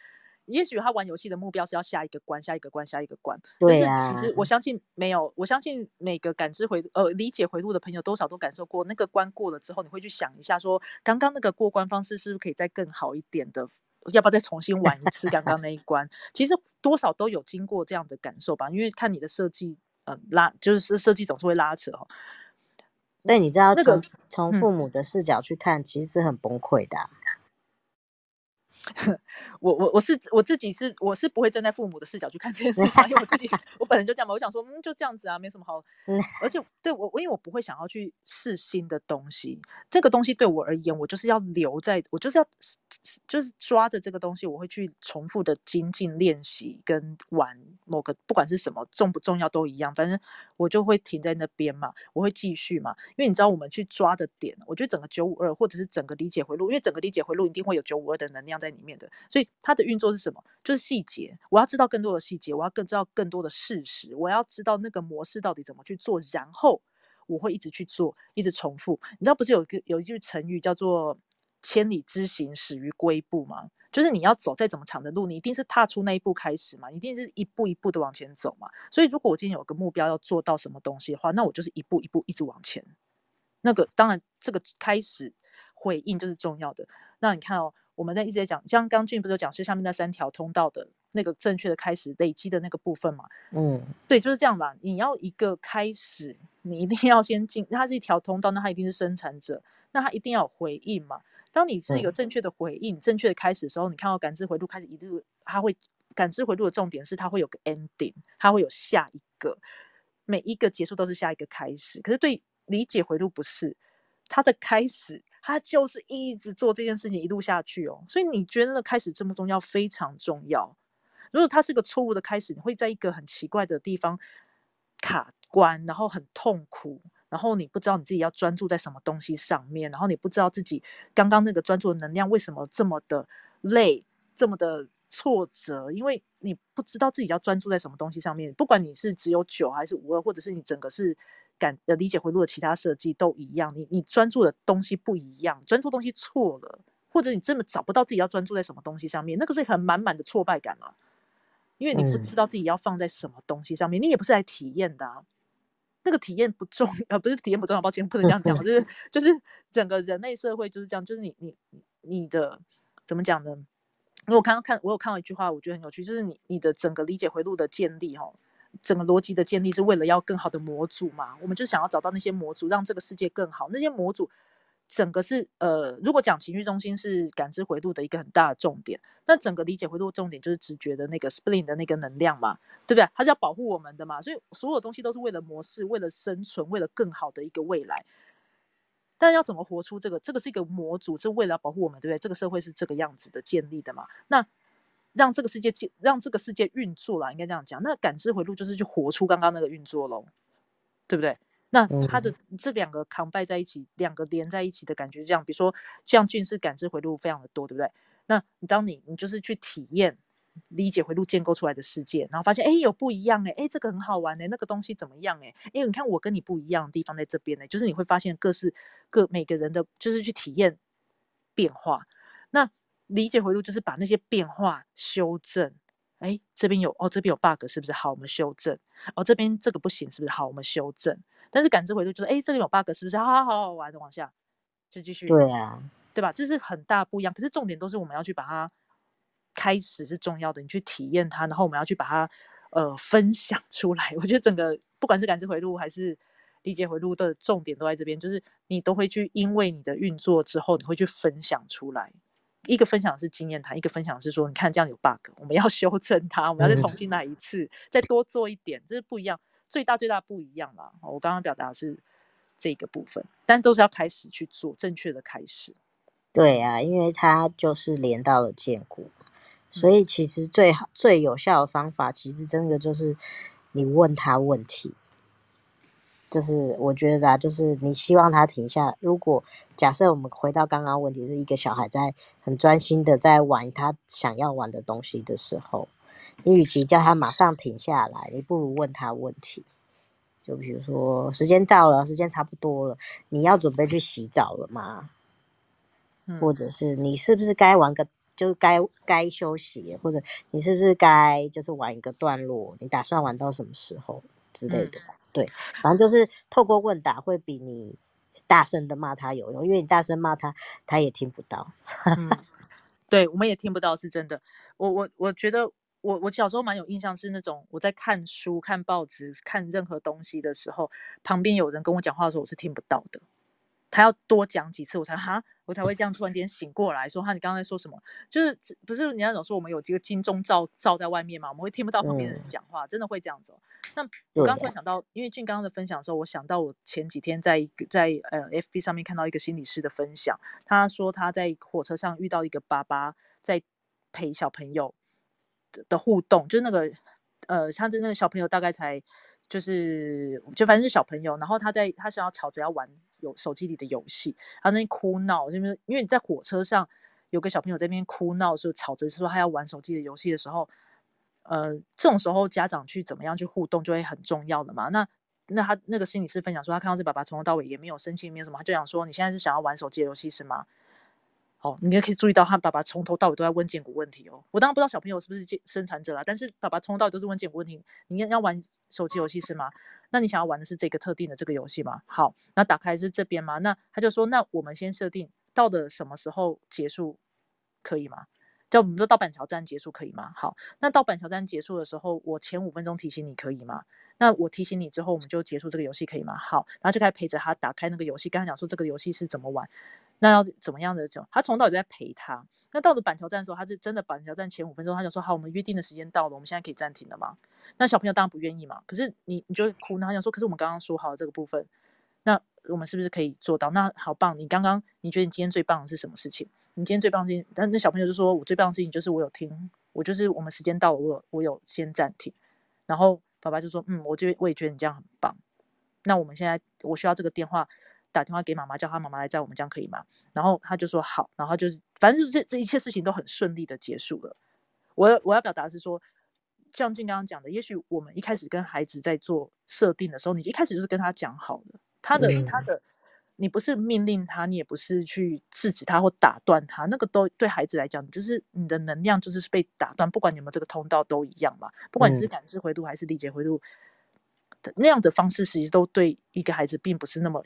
也许他玩游戏的目标是要下一个关，下一个关，下一个关。但是其实我相信没有，我相信每个感知回呃理解回路的朋友，多少都感受过那个关过了之后，你会去想一下说，刚刚那个过关方式是不是可以再更好一点的？要不要再重新玩一次刚刚那一关？其实多少都有经过这样的感受吧，因为看你的设计，呃，拉就是设计总是会拉扯哦。那你知道这个从父母的视角去看，其实是很崩溃的啊、(laughs) 我我我是我自己是我是不会站在父母的视角去看这件事情啊，因为我自己 (laughs) 我本人就这样嘛，我想说嗯就这样子啊，没什么好嗯，而且对我我因为我不会想要去试新的东西，这个东西对我而言，我就是要留在我就是要就是抓着这个东西，我会去重复的精进练习跟玩某个不管是什么重不重要都一样，反正我就会停在那边嘛，我会继续嘛，因为你知道我们去抓的点，我觉得整个九五二或者是整个理解回路，因为整个理解回路一定会有九五二的能量在里里面的。所以它的运作是什么？就是细节，我要知道更多的细节，我要更知道更多的事实，我要知道那个模式到底怎么去做，然后我会一直去做，一直重复。你知道不是有一个有一句成语叫做“千里之行，始于归步”吗？就是你要走再怎么长的路，你一定是踏出那一步开始嘛，一定是一步一步的往前走嘛。所以如果我今天有个目标要做到什么东西的话，那我就是一步一步一直往前。那个当然，这个开始回应就是重要的。那你看哦，我们在一直在讲，像刚俊不是有讲是下面那三条通道的那个正确的开始累积的那个部分嘛？嗯，对，就是这样吧。你要一个开始，你一定要先进，它是一条通道，那它一定是生产者，那它一定要有回应嘛。当你是一个正确的回应、正确的开始的时候，你看到感知回路开始一路，它会感知回路的重点是它会有个 ending，它会有下一个，每一个结束都是下一个开始。可是对理解回路不是，它的开始，他就是一直做这件事情一路下去哦。所以你觉得开始这么重要，非常重要。如果它是个错误的开始，你会在一个很奇怪的地方卡关，然后很痛苦。然后你不知道你自己要专注在什么东西上面，然后你不知道自己刚刚那个专注的能量为什么这么的累，这么的挫折，因为你不知道自己要专注在什么东西上面。不管你是只有九还是五二，或者是你整个是感呃理解回路的其他设计都一样，你你专注的东西不一样，专注东西错了，或者你真的找不到自己要专注在什么东西上面，那个是很满满的挫败感啊，因为你不知道自己要放在什么东西上面，你也不是来体验的。啊。这个体验不重，呃，不是体验不重要，抱歉，不能这样讲，就是 (laughs) 就是整个人类社会就是这样，就是你你你的怎么讲呢？因为我刚刚看，我有看到一句话，我觉得很有趣，就是你你的整个理解回路的建立，哈，整个逻辑的建立是为了要更好的模组嘛，我们就想要找到那些模组，让这个世界更好，那些模组。整个是呃，如果讲情绪中心是感知回路的一个很大的重点，那整个理解回路重点就是直觉的那个 spleen 的那个能量嘛，对不对？它是要保护我们的嘛，所以所有东西都是为了模式，为了生存，为了更好的一个未来。但要怎么活出这个？这个是一个模组，是为了保护我们，对不对？这个社会是这个样子的建立的嘛？那让这个世界进，让这个世界运作了，应该这样讲。那感知回路就是去活出刚刚那个运作喽，对不对？那它的这两个扛拜在一起，两个连在一起的感觉，这样，比如说像俊是感知回路非常的多，对不对？那你当你你就是去体验理解回路建构出来的世界，然后发现哎有不一样哎，哎这个很好玩哎，那个东西怎么样哎？哎你看我跟你不一样的地方在这边呢，就是你会发现各式各每个人的就是去体验变化。那理解回路就是把那些变化修正。哎，这边有哦，这边有 bug 是不是？好，我们修正。哦，这边这个不行是不是？好，我们修正。但是感知回路就是，哎，这里有 bug 是不是？好好好好玩的往下，就继续。对啊，对吧？这是很大不一样。可是重点都是我们要去把它开始是重要的，你去体验它，然后我们要去把它呃分享出来。我觉得整个不管是感知回路还是理解回路的重点都在这边，就是你都会去因为你的运作之后，你会去分享出来。一个分享是经验谈，一个分享是说，你看这样有 bug，我们要 (laughs) 修正它，我们要再重新来一次，再多做一点，这是不一样，最大最大不一样啦。我刚刚表达的是这个部分，但都是要开始去做正确的开始。对啊，因为它就是连到了建股，所以其实最好最有效的方法，其实真的就是你问他问题。就是我觉得啊，就是你希望他停下。如果假设我们回到刚刚问题，是一个小孩在很专心的在玩他想要玩的东西的时候，你与其叫他马上停下来，你不如问他问题。就比如说，时间到了，时间差不多了，你要准备去洗澡了吗？或者是你是不是该玩个，就该该休息，或者你是不是该就是玩一个段落？你打算玩到什么时候之类的？对，反正就是透过问答会比你大声的骂他有用，因为你大声骂他，他也听不到。嗯，对，我们也听不到，是真的。我我我觉得，我我小时候蛮有印象，是那种我在看书、看报纸、看任何东西的时候，旁边有人跟我讲话的时候，我是听不到的。他要多讲几次，我才哈，我才会这样突然间醒过来，说哈，你刚刚在说什么？就是不是人家总说我们有这个金钟罩罩在外面嘛，我们会听不到旁边的人讲话，真的会这样子。那我刚突然想到，因为俊刚刚的分享的时候，我想到我前几天在一个在呃 FB 上面看到一个心理师的分享，他说他在火车上遇到一个爸爸在陪小朋友的互动，就是那个呃，他的那个小朋友大概才。就是就反正是小朋友，然后他在他想要吵着要玩有手机里的游戏，他那哭闹，就是因为你在火车上有个小朋友在那边哭闹，说吵着说他要玩手机的游戏的时候，呃，这种时候家长去怎么样去互动就会很重要的嘛。那那他那个心理师分享说，他看到这爸爸从头到尾也没有生气，没有什么，他就想说，你现在是想要玩手机的游戏是吗？哦，你也可以注意到他爸爸从头到尾都在问建骨问题哦。我当然不知道小朋友是不是健生产者啦，但是爸爸从头到尾都是问建骨问题。你要要玩手机游戏是吗？那你想要玩的是这个特定的这个游戏吗？好，那打开是这边吗？那他就说，那我们先设定到的什么时候结束，可以吗？就我们说到板桥站结束可以吗？好，那到板桥站结束的时候，我前五分钟提醒你可以吗？那我提醒你之后，我们就结束这个游戏可以吗？好，然后就开始陪着他打开那个游戏，跟他讲说这个游戏是怎么玩。那要怎么样的讲？他从到尾都在陪他。那到了板桥站的时候，他是真的板桥站前五分钟，他就说：“好，我们约定的时间到了，我们现在可以暂停了吗？”那小朋友当然不愿意嘛。可是你你就会哭，他想说：“可是我们刚刚说好这个部分，那我们是不是可以做到？”那好棒！你刚刚你觉得你今天最棒的是什么事情？你今天最棒的事情，但那小朋友就说：“我最棒的事情就是我有听，我就是我们时间到了，我有我有先暂停。”然后爸爸就说：“嗯，我就我也觉得你这样很棒。那我们现在我需要这个电话。”打电话给妈妈，叫他妈妈来载我们，这样可以吗？然后他就说好，然后就是反正这这一切事情都很顺利的结束了。我要我要表达是说，像俊刚刚讲的，也许我们一开始跟孩子在做设定的时候，你一开始就是跟他讲好的，他的他的，你不是命令他，你也不是去制止他或打断他，那个都对孩子来讲，就是你的能量就是被打断，不管你们这个通道都一样嘛，不管你是感知回路还是理解回路，那样的方式其实都对一个孩子并不是那么。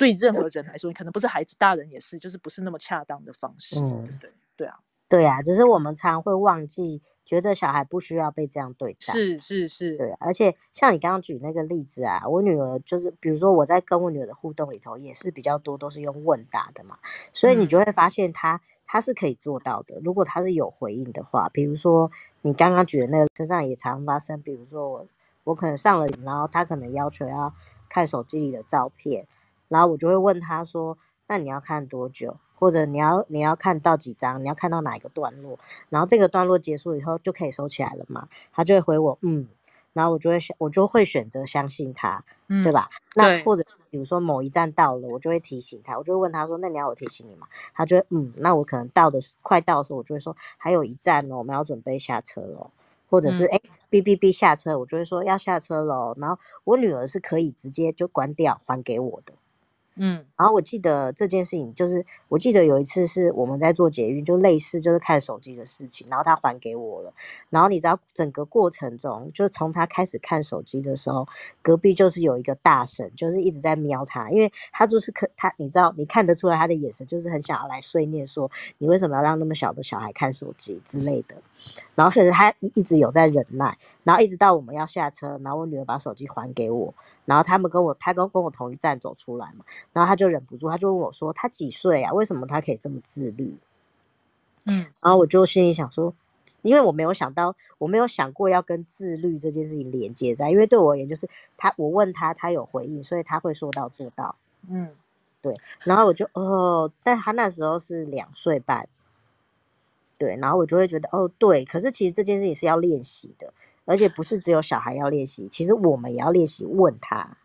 对任何人来说，你可能不是孩子，大人也是，就是不是那么恰当的方式，对不对？对啊，对啊，只是我们常会忘记，觉得小孩不需要被这样对待。是是是，对。而且像你刚刚举那个例子啊，我女儿就是，比如说我在跟我女儿的互动里头，也是比较多都是用问答的嘛，所以你就会发现她她是可以做到的。如果她是有回应的话，比如说你刚刚举的那个身上也常发生，比如说我我可能上了，然后她可能要求要看手机里的照片。然后我就会问他说：“那你要看多久？或者你要你要看到几张？你要看到哪一个段落？然后这个段落结束以后就可以收起来了嘛？”他就会回我：“嗯。”然后我就会选，我就会选择相信他，对吧？那或者比如说某一站到了，我就会提醒他，我就会问他说：“那你要我提醒你吗？”他就会嗯，那我可能到的快到的时候，我就会说：“还有一站哦，我们要准备下车喽。”或者是哎哔哔哔下车，我就会说要下车喽。然后我女儿是可以直接就关掉还给我的。嗯，然后我记得这件事情，就是我记得有一次是我们在做捷运，就类似就是看手机的事情，然后他还给我了。然后你知道整个过程中，就从他开始看手机的时候，隔壁就是有一个大婶，就是一直在瞄他，因为他就是可他，你知道你看得出来他的眼神就是很想要来碎念说，你为什么要让那么小的小孩看手机之类的。然后可是他一直有在忍耐，然后一直到我们要下车，然后我女儿把手机还给我，然后他们跟我他跟跟我同一站走出来嘛，然后他就忍不住，他就问我说：“他几岁啊？为什么他可以这么自律？”嗯，然后我就心里想说，因为我没有想到，我没有想过要跟自律这件事情连接在，因为对我而言就是他，我问他，他有回应，所以他会说到做到。嗯，对，然后我就哦，但他那时候是两岁半。对，然后我就会觉得哦，对，可是其实这件事情是要练习的，而且不是只有小孩要练习，其实我们也要练习问他。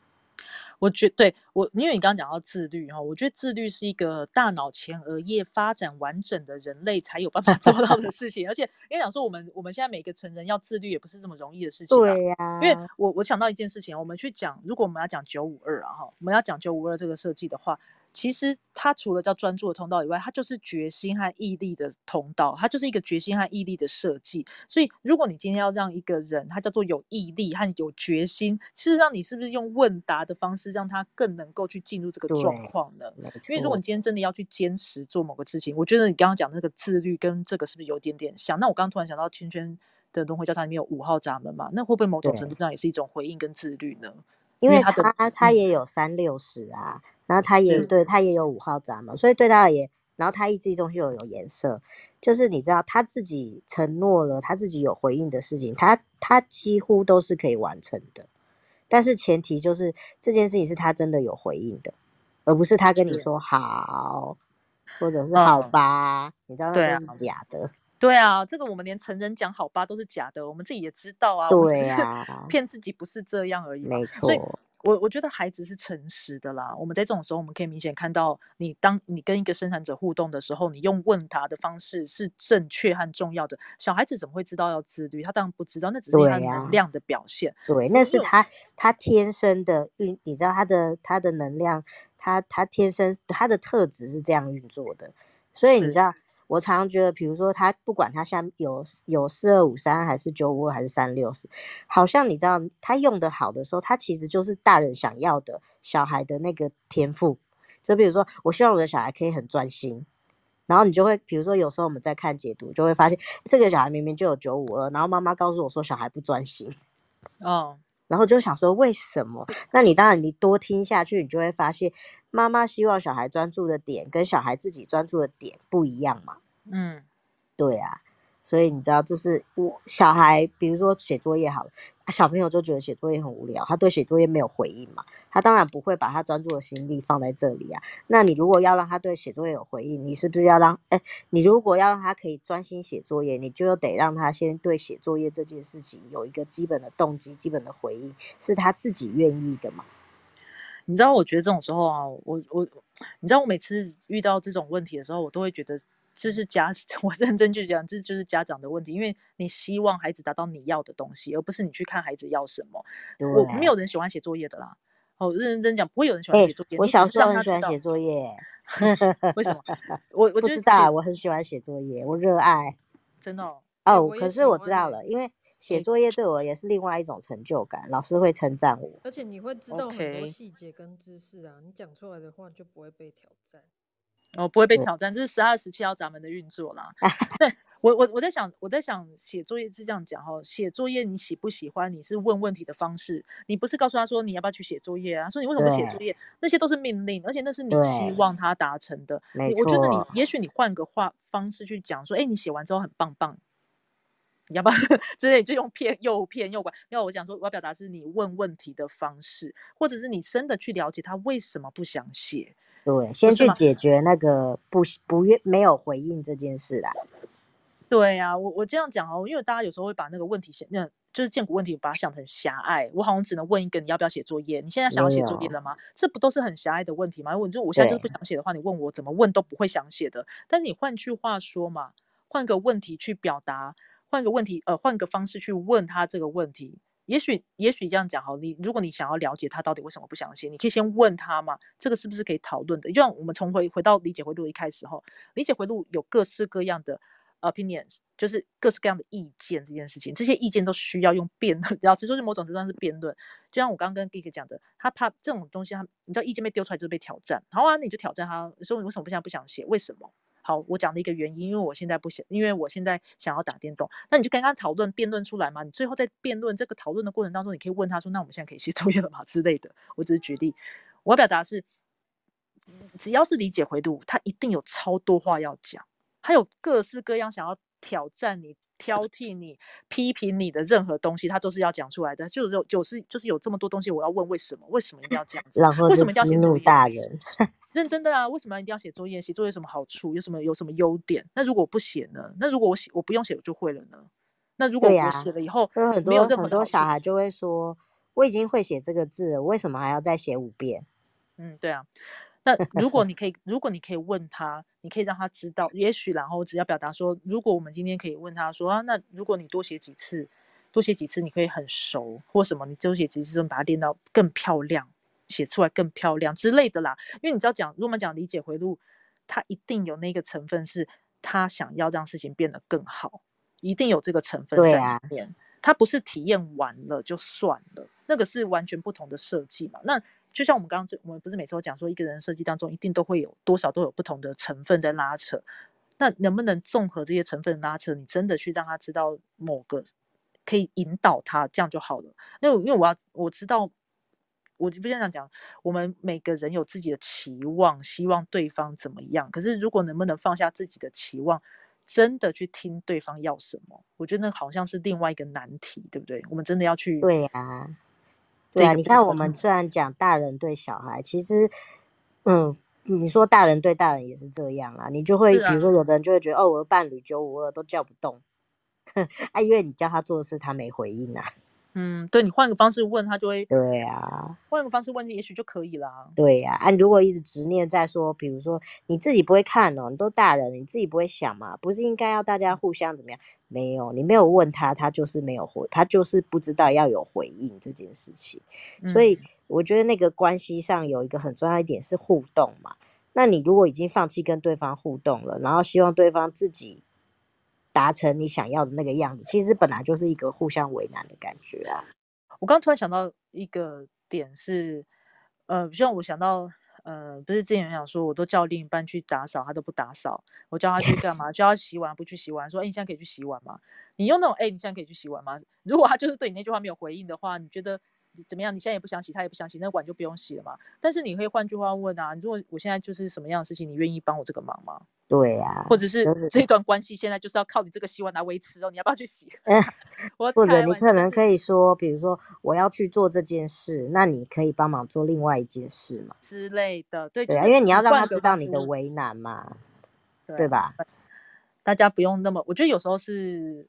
我觉对我，因为你刚刚讲到自律哈，我觉得自律是一个大脑前额叶发展完整的人类才有办法做到的事情，而且你讲说我们我们现在每个成人要自律也不是这么容易的事情。对呀，因为我我想到一件事情，我们去讲，如果我们要讲九五二啊哈，我们要讲九五二这个设计的话。其实它除了叫专注的通道以外，它就是决心和毅力的通道，它就是一个决心和毅力的设计。所以，如果你今天要让一个人他叫做有毅力和有决心，事实上你是不是用问答的方式让他更能够去进入这个状况呢？因为如果你今天真的要去坚持做某个事情，我觉得你刚刚讲那个自律跟这个是不是有点点像？那我刚刚突然想到圈圈的轮回教堂里面有五号闸门嘛？那会不会某种程度上也是一种回应跟自律呢？因为他他也有三六十啊，然后他也对他也有五号闸门，所以对他而言，然后他意志力中心又有颜色，就是你知道他自己承诺了他自己有回应的事情，他他几乎都是可以完成的，但是前提就是这件事情是他真的有回应的，而不是他跟你说好，或者是好吧，你知道那都是假的。对啊，这个我们连成人讲好吧都是假的，我们自己也知道啊。对啊，骗自己不是这样而已。没错。所以我我觉得孩子是诚实的啦。我们在这种时候，我们可以明显看到，你当你跟一个生产者互动的时候，你用问答的方式是正确和重要的。小孩子怎么会知道要自律？他当然不知道，那只是他能量的表现。对，那是他他天生的运，你知道他的他的能量，他他天生他的特质是这样运作的，所以你知道，我常常觉得，比如说他不管他下有有四二五三还是九五二还是三六四，好像你知道他用的好的时候，他其实就是大人想要的小孩的那个天赋。就比如说，我希望我的小孩可以很专心，然后你就会，比如说有时候我们在看解读，就会发现这个小孩明明就有九五二，然后妈妈告诉我说小孩不专心。哦，然后就想说为什么？那你当然你多听下去，你就会发现妈妈希望小孩专注的点跟小孩自己专注的点不一样嘛。嗯，对啊，所以你知道，就是我小孩，比如说写作业好了，啊小朋友就觉得写作业很无聊，他对写作业没有回应嘛，他当然不会把他专注的心力放在这里啊。那你如果要让他对写作业有回应，你是不是要让哎，你如果要让他可以专心写作业，你就得让他先对写作业这件事情有一个基本的动机、基本的回应，是他自己愿意的嘛？你知道，我觉得这种时候啊，我我，你知道，我每次遇到这种问题的时候，我都会觉得这是家，(laughs) 我认真去讲，这就是家长的问题，因为你希望孩子达到你要的东西，而不是你去看孩子要什么。我没有人喜欢写作业的啦，哦，认认真讲，不会有人喜欢哎写作业。我小时候很喜欢写作业，为什么？(laughs) 我我不觉得知道，我很喜欢写作业，我热爱。真的哦、可是我知道了，因为写哎作业对我也是另外一种成就感，老师会称赞我。而且你会知道很多 OK 细节跟知识啊，你讲出来的话就不会被挑战。哦，不会被对挑战，这是十二、十七号闸门的运作啦。对 (laughs) 我，我我在想，我在想写作业是这样讲哈，写作业你喜不喜欢？你是问问题的方式，你不是告诉他说你要不要去写作业啊？说你为什么不写作业？那些都是命令，而且那是你希对望他达成的。没你我觉得你也许你换个话方式去讲，说，哎，你写完之后很棒棒。你要不要 (laughs) 之类，就用骗诱骗诱拐？要我讲说，我要表达是你问问题的方式，或者是你真的去了解他为什么不想写。对，先去解决那个不不愿没有回应这件事啦。对呀、我我这样讲哦，因为大家有时候会把那个问题想，那就是建股问题，把它想得很狭隘。我好像只能问一个，你要不要写作业？你现在想要写作业了吗？这不都是很狭隘的问题吗？如果你就我现在就是不想写的话，你问我怎么问都不会想写的。但是你换句话说嘛，换个问题去表达，换个问题，呃，换个方式去问他这个问题。也许，也许这样讲好，你如果你想要了解他到底为什么不想写，你可以先问他嘛，这个是不是可以讨论的？就像我们重回回到理解回路一开始后，理解回路有各式各样的 opinions，就是各式各样的意见这件事情，这些意见都需要用辩论，(laughs) 老实说是某种程度上是辩论。就像我刚刚跟 Geek 讲的，他怕这种东西他，你知道意见被丢出来就是被挑战，好啊，你就挑战他，说你为什么不现在不想写？为什么？好，我讲的一个原因，因为我现在不想，因为我现在想要打电动，那你就跟他讨论辩论出来嘛。你最后在辩论这个讨论的过程当中，你可以问他说：“那我们现在可以写 (laughs) 作业了吗？”之类的。我只是举例，我要表达是，只要是理解回度，他一定有超多话要讲，他有各式各样想要挑战你、挑剔你、批评你的任何东西，他都是要讲出来的。就是有就是就是有这么多东西，我要问为什么？为什么一定要这样子？然后为什么一定要激怒？大人。(laughs) 认真的啊，为什么一定要写作业？写作业有什么好处？有什么有什么优点？那如果我不写呢？那如果我写我不用写我就会了呢？那如果我写了以后有很多很多小孩就会说，我已经会写这个字了，为什么还要再写五遍？嗯，对啊。那 (laughs) 如果你可以，如果你可以问他，你可以让他知道，也许然后只要表达说，如果我们今天可以问他说啊，那如果你多写几次，多写几次，你可以很熟或什么，你多写几次，把它练到更漂亮，写出来更漂亮之类的啦。因为你知道讲，如果我们讲理解回路，它一定有那个成分是他想要让事情变得更好，一定有这个成分在里面。它不是体验完了就算了，那个是完全不同的设计嘛。那就像我们刚刚，我们不是每次都讲说，一个人设计当中一定都会有多少都有不同的成分在拉扯。那能不能综合这些成分拉扯，你真的去让他知道某个可以引导他，这样就好了。因为因为我要我知道，我就不这样讲，我们每个人有自己的期望，希望对方怎么样。可是如果能不能放下自己的期望，真的去听对方要什么，我觉得那好像是另外一个难题，对不对？我们真的要去对呀、对啊，你看我分们虽然讲大人对小孩，其实，嗯，你说大人对大人也是这样啊，你就会啊比如说有的人就会觉得，哦，我的伴侣九五二都叫不动，(laughs) 啊，因为你叫他做的事他没回应啊，嗯，对你换个方式问他就会，对啊，换个方式问也许就可以啦。对呀、啊，如果一直执念在说，比如说你自己不会看哦，你都大人了，你自己不会想嘛，不是应该要大家互相怎么样？没有，你没有问他，他就是没有回，他就是不知道要有回应这件事情。所以嗯我觉得那个关系上有一个很重要一点是互动嘛。那你如果已经放弃跟对方互动了，然后希望对方自己达成你想要的那个样子，其实本来就是一个互相为难的感觉啊。我刚突然想到一个点是，呃，像我想到，呃，不是之前有想说，我都叫另一半去打扫，他都不打扫，我叫他去干嘛？叫他洗碗，不去洗碗，说，哎，你现在可以去洗碗吗？你用那种，哎，你现在可以去洗碗吗？如果他就是对你那句话没有回应的话，你觉得怎么样？你现在也不想洗，他也不想洗，那碗就不用洗了嘛。但是你会换句话问啊，如果我现在就是什么样的事情，你愿意帮我这个忙吗？对呀、或者是就是这段关系现在就是要靠你这个洗碗来维持哦，你要不要去洗？(laughs) (laughs) 嗯或者你可能可以说，比如说我要去做这件事，那你可以帮忙做另外一件事嘛？之类的，对，对啊，因为你要让他知道你的为难嘛，对吧？大家不用那么，我觉得有时候是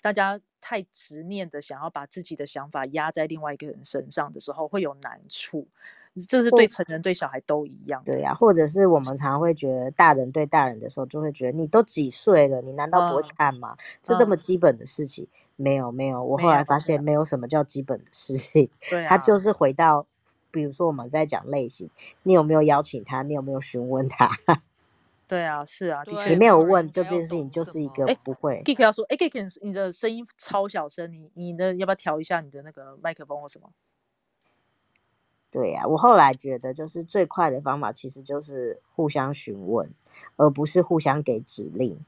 大家太执念的想要把自己的想法压在另外一个人身上的时候，会有难处。这是对成人对小孩都一样的。对呀、或者是我们常常会觉得大人对大人的时候，就会觉得你都几岁了，你难道不会嗯看吗？这这么嗯基本的事情，没有没有，我没后来发现没有什么叫基本的事情，对啊，他就是回到，比如说我们在讲类型，你有没有邀请他，你有没有询问他？(laughs) 对啊，是啊，的确你没有问这应该要件事情，就是一个哎不会。Kik 要说，哎，Kik，你的声音超小声，你你的要不要调一下你的那个麦克风或什么？对呀、我后来觉得，就是最快的方法其实就是互相询问，而不是互相给指令。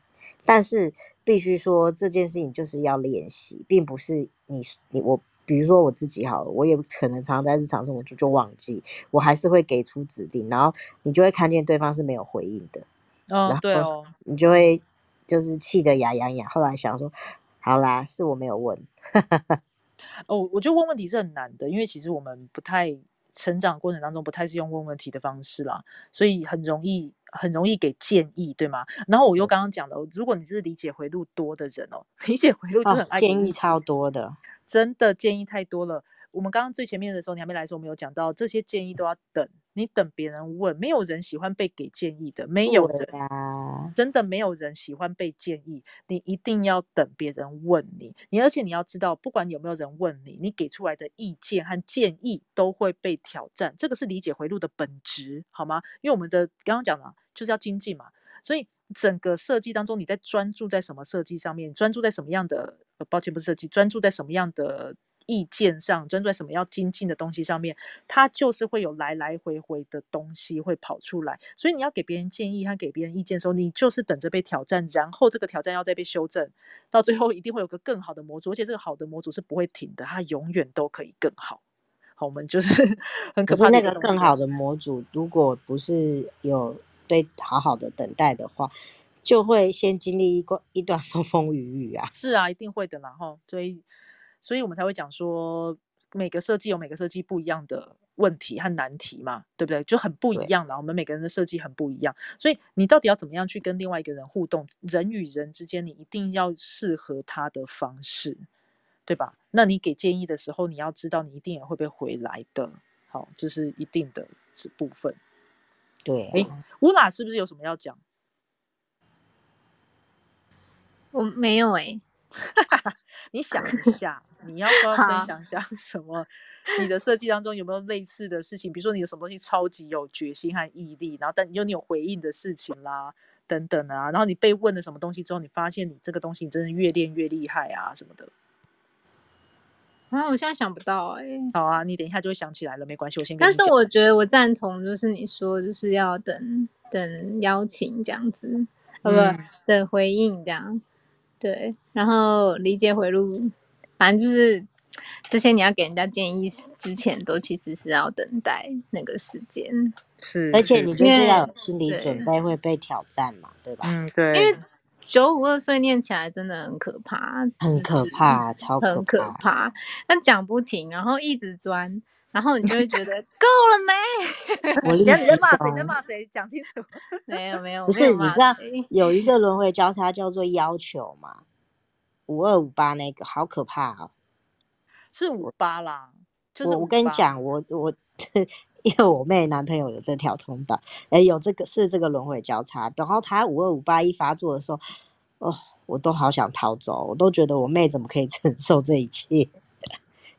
但是必须说这件事情就是要练习，并不是你你我，比如说我自己好了，我也可能常常在日常生活中就忘记，我还是会给出指令，然后你就会看见对方是没有回应的，嗯然，后对哦，你就会就是气得牙痒痒。后来想说，好啦，是我没有问，(laughs) 哦，我觉得问问题是很难的，因为其实我们不太成长过程当中不太是用问问题的方式啦，所以很容易很容易给建议，对吗？然后我又刚刚讲的，如果你是理解回路多的人哦，(laughs) 理解回路就哦很，建议超多的，真的建议太多了。我们刚刚最前面的时候，你还没来的时候，我们有讲到这些建议都要等，你等别人问，没有人喜欢被给建议的，没有人。呀、真的没有人喜欢被建议，你一定要等别人问你，你而且你要知道，不管有没有人问你，你给出来的意见和建议都会被挑战，这个是理解回路的本质，好吗？因为我们的刚刚讲了，就是要精进嘛，所以整个设计当中，你在专注在什么设计上面，专注在什么样的，呃，抱歉不是设计，专注在什么样的意见上，专注在什么要精进的东西上面，它就是会有来来回回的东西会跑出来。所以你要给别人建议他给别人意见的时候，你就是等着被挑战，然后这个挑战要再被修正，到最后一定会有个更好的模组，而且这个好的模组是不会停的，它永远都可以更好。好，我们就是 (laughs) 很可可是那怕的一个更好的模组，如果不是有被好好的等待的话，就会先经历一段一段 (laughs) 风风雨雨啊。是啊，一定会的啦哈，所以所以我们才会讲说，每个设计有每个设计不一样的问题和难题嘛，对不对？就很不一对样啦，我们每个人的设计很不一样，所以你到底要怎么样去跟另外一个人互动？人与人之间，你一定要适合他的方式，对吧？那你给建议的时候，你要知道你一定也会被回来的，好，这是一定的这部分。对诶啊，乌拉是不是有什么要讲？我没有哎、(laughs) 你想一下，你要不要分好享一下 (laughs) 什么？你的设计当中有没有类似的事情？比如说你有什么东西超级有决心和毅力，然后但有你有回应的事情啦，等等啊，然后你被问了什么东西之后，你发现你这个东西你真的越练越厉害啊什么的。啊，我现在想不到哎、好啊，你等一下就会想起来了，没关系，我先跟但是。我觉得我赞同，就是你说就是要等等邀请这样子，呃不、嗯等回应这样，对，然后理解回路，反正就是这些你要给人家建议之前，都其实是要等待那个时间，是，而且你就是要有心理对准备会被挑战嘛，对吧？嗯，对，因为九五二碎念起来真的很可怕，很可就是怕，超可很可怕。怕，但讲不停，然后一直钻，然后你就会觉得够了没？(laughs) 你在直骂谁？你在骂谁？讲清楚。(laughs) 没有没有，不是你知道有一个轮回交叉叫做要求嘛？五二五八那个好可怕哦。是五八啦，就是我我跟你58，讲，我我 (laughs) 因为我妹男朋友有这条通道，哎，有这个是这个轮回交叉，然后他五二五八一发作的时候，哦，我都好想逃走，我都觉得我妹怎么可以承受这一切？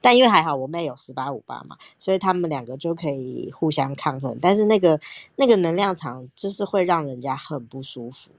但因为还好我妹有十八五八嘛，所以他们两个就可以互相抗衡。但是那个那个能量场就是会让人家很不舒服。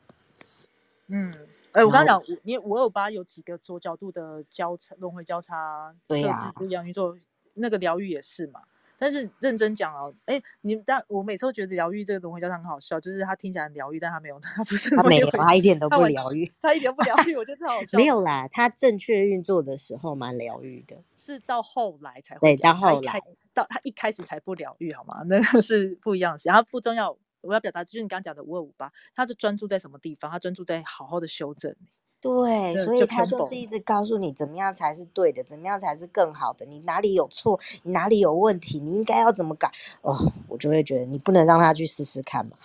嗯，哎，我刚讲五，你五二五八有几个左角度的交叉轮回交叉，各对呀自不一样运作，那个疗愈也是嘛。但是认真讲哦，哎，你但我每次都觉得疗愈这个东西叫它很好笑，就是它听起来很疗愈，但它没有，(laughs) 它不是他没有，轮回他一点都不疗愈。它一点都 (laughs) 不疗愈，我觉得这好 (laughs) 笑。没有啦，他正确运作的时候蛮疗愈的。是到后来才会对到后来开到他一开始才不疗愈好吗？那个是不一样的事。然后不重要，我要表达就是你刚刚讲的五二五八，他就专注在什么地方？他专注在好好的修正你。对，所以他就是一直告诉你怎么样才是对的，怎么样才是更好的，你哪里有错，你哪里有问题，你应该要怎么改。哦，我就会觉得你不能让他去试试看嘛，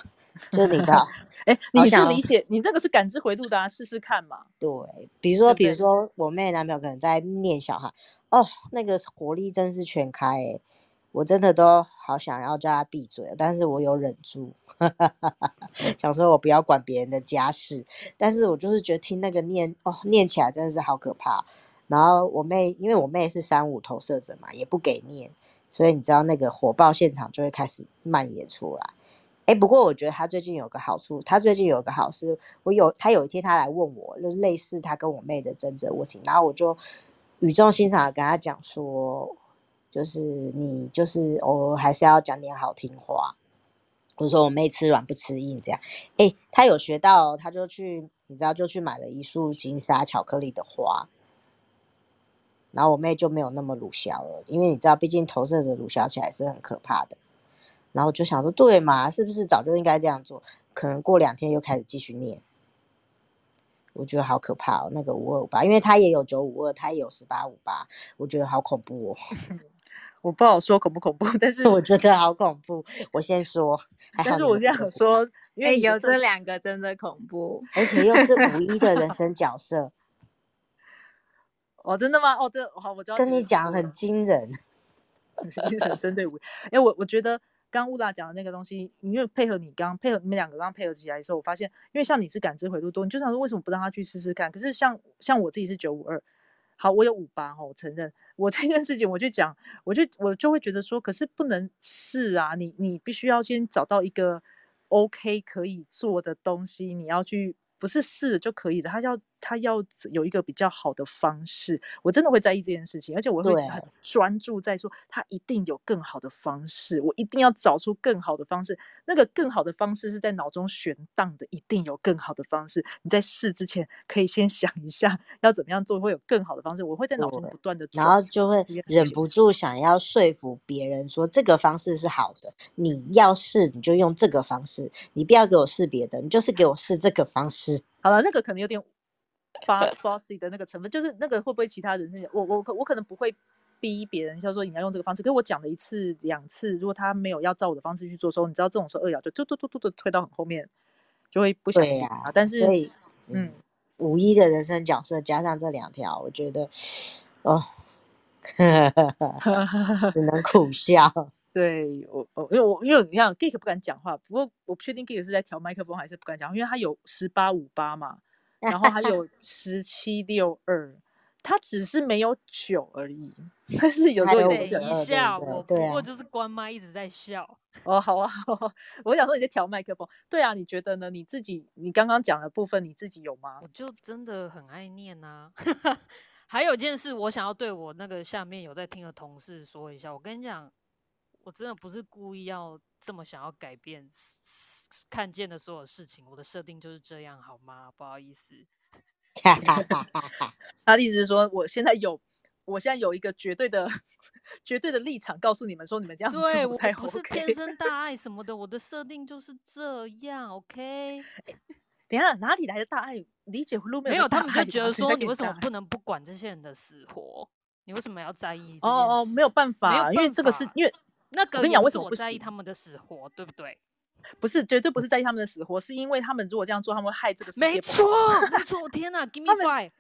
就是你知道，(laughs) 哎，好你是想理解，你那个是感知回路的啊，试试看嘛。对，比如说，比如说我妹男朋友可能在念小孩，哦，那个活力真是全开诶，我真的都好想要叫他闭嘴，但是我有忍住，(laughs) 想说我不要管别人的家事，但是我就是觉得听那个念哦，念起来真的是好可怕。然后我妹，因为我妹是三五投射者嘛，也不给念，所以你知道那个火爆现场就会开始蔓延出来。哎，不过我觉得他最近有个好处，他最近有个好事，我有他有一天他来问我，就类似他跟我妹的争执问题，然后我就语重心长的跟他讲说，就是你就是偶尔还是要讲点好听话。我说我妹吃软不吃硬这样，哎，他有学到她，就去你知道就去买了一束金沙巧克力的花，然后我妹就没有那么鲁小了，因为你知道，毕竟投射者鲁小起来是很可怕的。然后我就想说，对嘛，是不是早就应该这样做？可能过两天又开始继续念，我觉得好可怕哦。那个五二五八，因为他也有九五二，他也有十八五八，我觉得好恐怖哦。(laughs) 我不好说恐不恐怖，(laughs) 但是我觉得好恐怖。我先说，但是我这样说，因哎、为有这两个真的恐怖。而且又是五一的人 (laughs) 生角色，(laughs) 哦，真的吗？哦，这好，我就要跟你讲很惊人。一直很针对我。哎，我我觉得刚乌拉讲的那个东西，因为配合你刚配合你们两个刚配合起来的时候，我发现，因为像你是感知回路多，你就想说为什么不让他去试试看？可是像像我自己是九五二，好，我有五八哈，我承认我这件事情，我就讲，我就我就会觉得说，可是不能试啊，你你必须要先找到一个 OK 可以做的东西，你要去。不是试就可以的，他要他要有一个比较好的方式，我真的会在意这件事情，而且我会很专注在说，他一定有更好的方式，我一定要找出更好的方式。那个更好的方式是在脑中悬荡的，一定有更好的方式。你在试之前，可以先 (laughs) 想一下要怎么样做会有更好的方式。我会在脑中不断的，然后就会忍不住想要说服别人说这个方式是好的，你要试你就用这个方式，你不要给我试别的，你就是给我试这个方式。好了，那个可能有点 boss bossy 的那个成分，就是那个会不会其他人是我我可我可能不会逼别人，像说你要用这个方式，可是我讲了一次两次，如果他没有要照我的方式去做的时候，你知道这种时候二爻就嘟嘟嘟嘟的推到很后面，就会不想呀、他。但是嗯，五一的人生角色加上这两条，我觉得哦，(laughs) 只能苦笑。对我我因为我因为你看 Geek 不敢讲话，不过我不确定 Geek 是在调麦克风还是不敢讲，因为他有十八五八嘛，然后还有十七六二，它只是没有九而已，但是有时候有等一下，对不对我不过就是关麦一直在笑。哦，好啊，(laughs) 好啊我想说你在调麦克风，对啊，你觉得呢？你自己你刚刚讲的部分你自己有吗我？就真的很爱念呐、(laughs) 还有一件事，我想要对我那个下面有在听的同事说一下。我跟你讲，我真的不是故意要这么想要改变看见的所有事情，我的设定就是这样，好吗？不好意思。(laughs) 他的意思是说，我现在有，我现在有一个绝对的、(laughs) 绝对的立场，告诉你们说，你们这样做对我不是。天生大爱什么的，我的设定就是这样，OK？(laughs) 等一下哪里来的大爱？理解回路没有，有他们就觉得说你为什么不能不管这些人的死活？你为什么要在意哦哦，没有事办法，因为这个是因为那个跟你讲为什么不在意他们的死活，对不对？(laughs) 不是绝对不是在意他们的死活，是因为他们如果这样做，他们会害这个世界没错。(laughs) 没错，天哪，Give me five！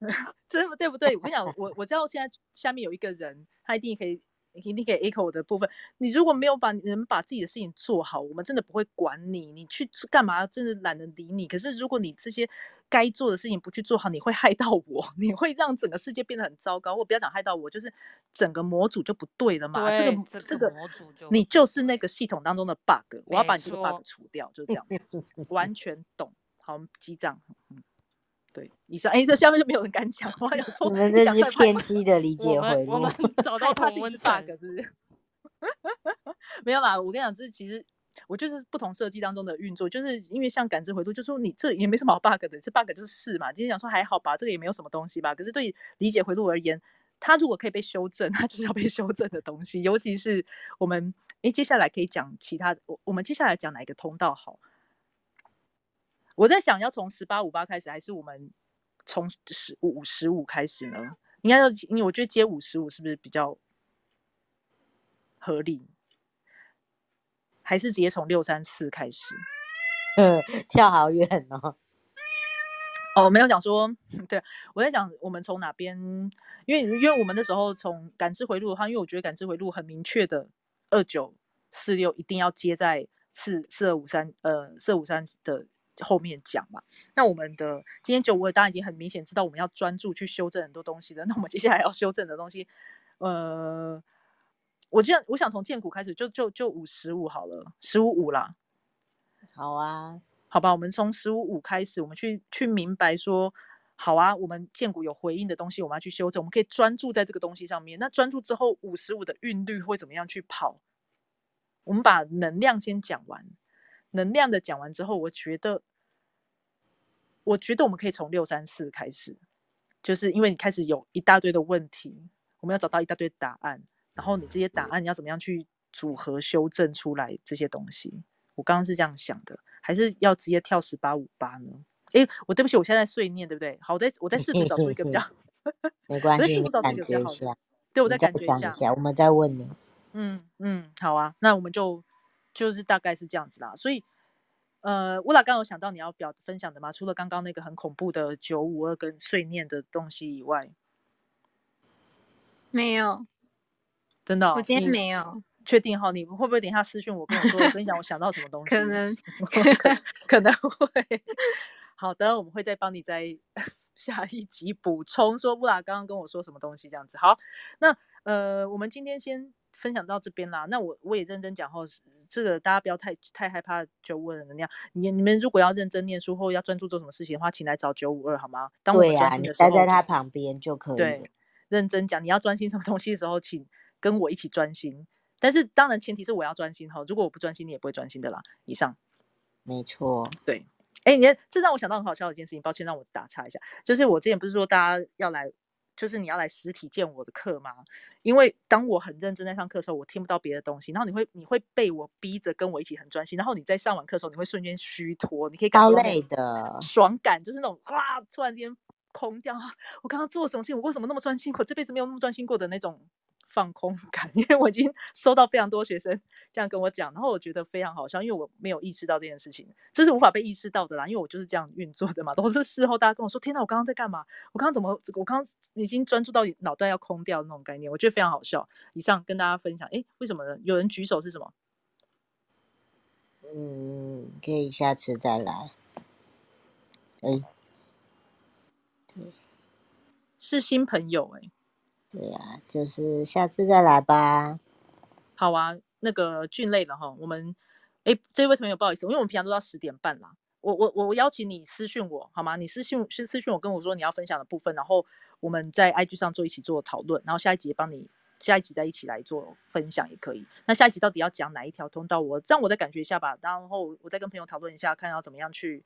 (laughs) 真的对不对？我跟你讲，我我知道现在下面有一个人，他一定可以。你一定可以 echo 我的部分。你如果没有把能把自己的事情做好，我们真的不会管你。你去干嘛？真的懒得理你。可是如果你这些该做的事情不去做好，你会害到我，(laughs) 你会让整个世界变得很糟糕。我不要讲害到我，就是整个模组就不对了嘛。这个这个模组就你就是那个系统当中的 bug，我要把你这个 bug 除掉，就是这样子。完全懂。好，记账。嗯。对，以上哎，这下面就没有人敢讲。我想说，你们这是偏激的理解回路。我们 (laughs) 找到 (laughs) 同温层，是不是？(laughs) 没有啦，我跟你讲，这其实我就是不同设计当中的运作，就是因为像感知回路，就说你这也没什么好 bug 的，这 bug 就是是嘛。今天讲说还好吧，这个也没有什么东西吧。可是对理解回路而言，它如果可以被修正，它就是要被修正的东西。尤其是我们哎，接下来可以讲其他，我我们接下来讲哪一个通道好？我在想要从十八五八开始，还是我们从十五十五开始呢？应该要，因为我觉得接五十五是不是比较合理？还是直接从六三四开始？嗯，(laughs) 跳好远哦。哦，没有讲说，对我在想我们从哪边？因为因为我们那时候从感知回路的话，因为我觉得感知回路很明确的二九四六一定要接在四四二五三呃四二五三的。后面讲嘛，那我们的今天九五二当然已经很明显知道我们要专注去修正很多东西了。(laughs) 那我们接下来要修正的东西，呃，我这样我想从建股开始，就就就五十五好了，十五五啦。好啊，好吧，我们从十五五开始，我们去去明白说，好啊，我们建股有回应的东西，我们要去修正，我们可以专注在这个东西上面。那专注之后，五十五的韵律会怎么样去跑？我们把能量先讲完。能量的讲完之后，我觉得，我觉得我们可以从六三四开始，就是因为你开始有一大堆的问题，我们要找到一大堆答案，然后你这些答案你要怎么样去组合修正出来这些东西？我刚刚是这样想的，还是要直接跳十八五八呢？哎，我对不起，我现在碎念对不对？好，我在我在试图找出一个比较，(laughs) 没关系，你感觉一下，对我再感觉一下，我们再问你。嗯嗯，好啊，那我们就。就是大概是这样子啦，所以，呃，乌拉刚有想到你要表分享的吗？除了刚刚那个很恐怖的九五二跟碎念的东西以外，没有，真的，我今天没有确定哈，你会不会等一下私讯我跟我说，我跟你讲我想到什么东西？(laughs) 可能，(laughs) 可能会。好的，我们会再帮你在 (laughs) 下一集补充说乌拉刚刚跟我说什么东西这样子。好，那呃，我们今天先。分享到这边啦，那我我也认真讲后，这个大家不要太太害怕九五二的能量。你你们如果要认真念书或要专注做什么事情的话，请来找九五二好吗？对呀，你待在他旁边就可以。对，认真讲，你要专心什么东西的时候，请跟我一起专心。但是当然前提是我要专心哈，如果我不专心，你也不会专心的啦。以上，没错，对。哎，你这让我想到很好笑的一件事情，抱歉让我打岔一下，就是我之前不是说大家要来。就是你要来实体见我的课吗？因为当我很认真在上课的时候，我听不到别的东西，然后你会你会被我逼着跟我一起很专心，然后你在上完课的时候，你会瞬间虚脱，你可以感受累的爽感，就是那种哇，突然间空掉，我刚刚做了什么事情？我为什么那么专心？我这辈子没有那么专心过的那种。放空感，(laughs) 因为我已经收到非常多学生这样跟我讲，然后我觉得非常好笑，因为我没有意识到这件事情，这是无法被意识到的啦，因为我就是这样运作的嘛。(laughs) 都是事后大家跟我说：“天哪，我刚刚在干嘛？我刚刚怎么？我刚刚已经专注到脑袋要空掉那种概念。”我觉得非常好笑。以上跟大家分享，哎，为什么呢？有人举手是什么？嗯，可以下次再来。哎，对，是新朋友哎。对呀，就是下次再来吧。好啊，那个俊累了哈，我们哎，这位朋友不好意思，因为我们平常都到十点半啦。我我我邀请你私讯我好吗？你私信私私讯我跟我说你要分享的部分，然后我们在 IG 上做一起做讨论，然后下一集帮你下一集再一起来做分享也可以。那下一集到底要讲哪一条通道？我这样我再感觉一下吧，然后我再跟朋友讨论一下，看要怎么样去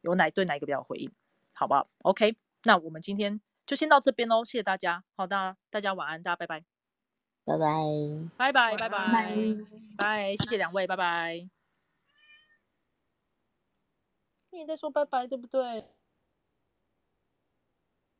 有哪对哪一个比较回应，好不好？OK，那我们今天。就先到这边喽，谢谢大家。好的，大家晚安，大家拜拜，拜拜，拜拜，拜拜，拜，谢谢两位，拜拜。你也在说拜拜，对不对？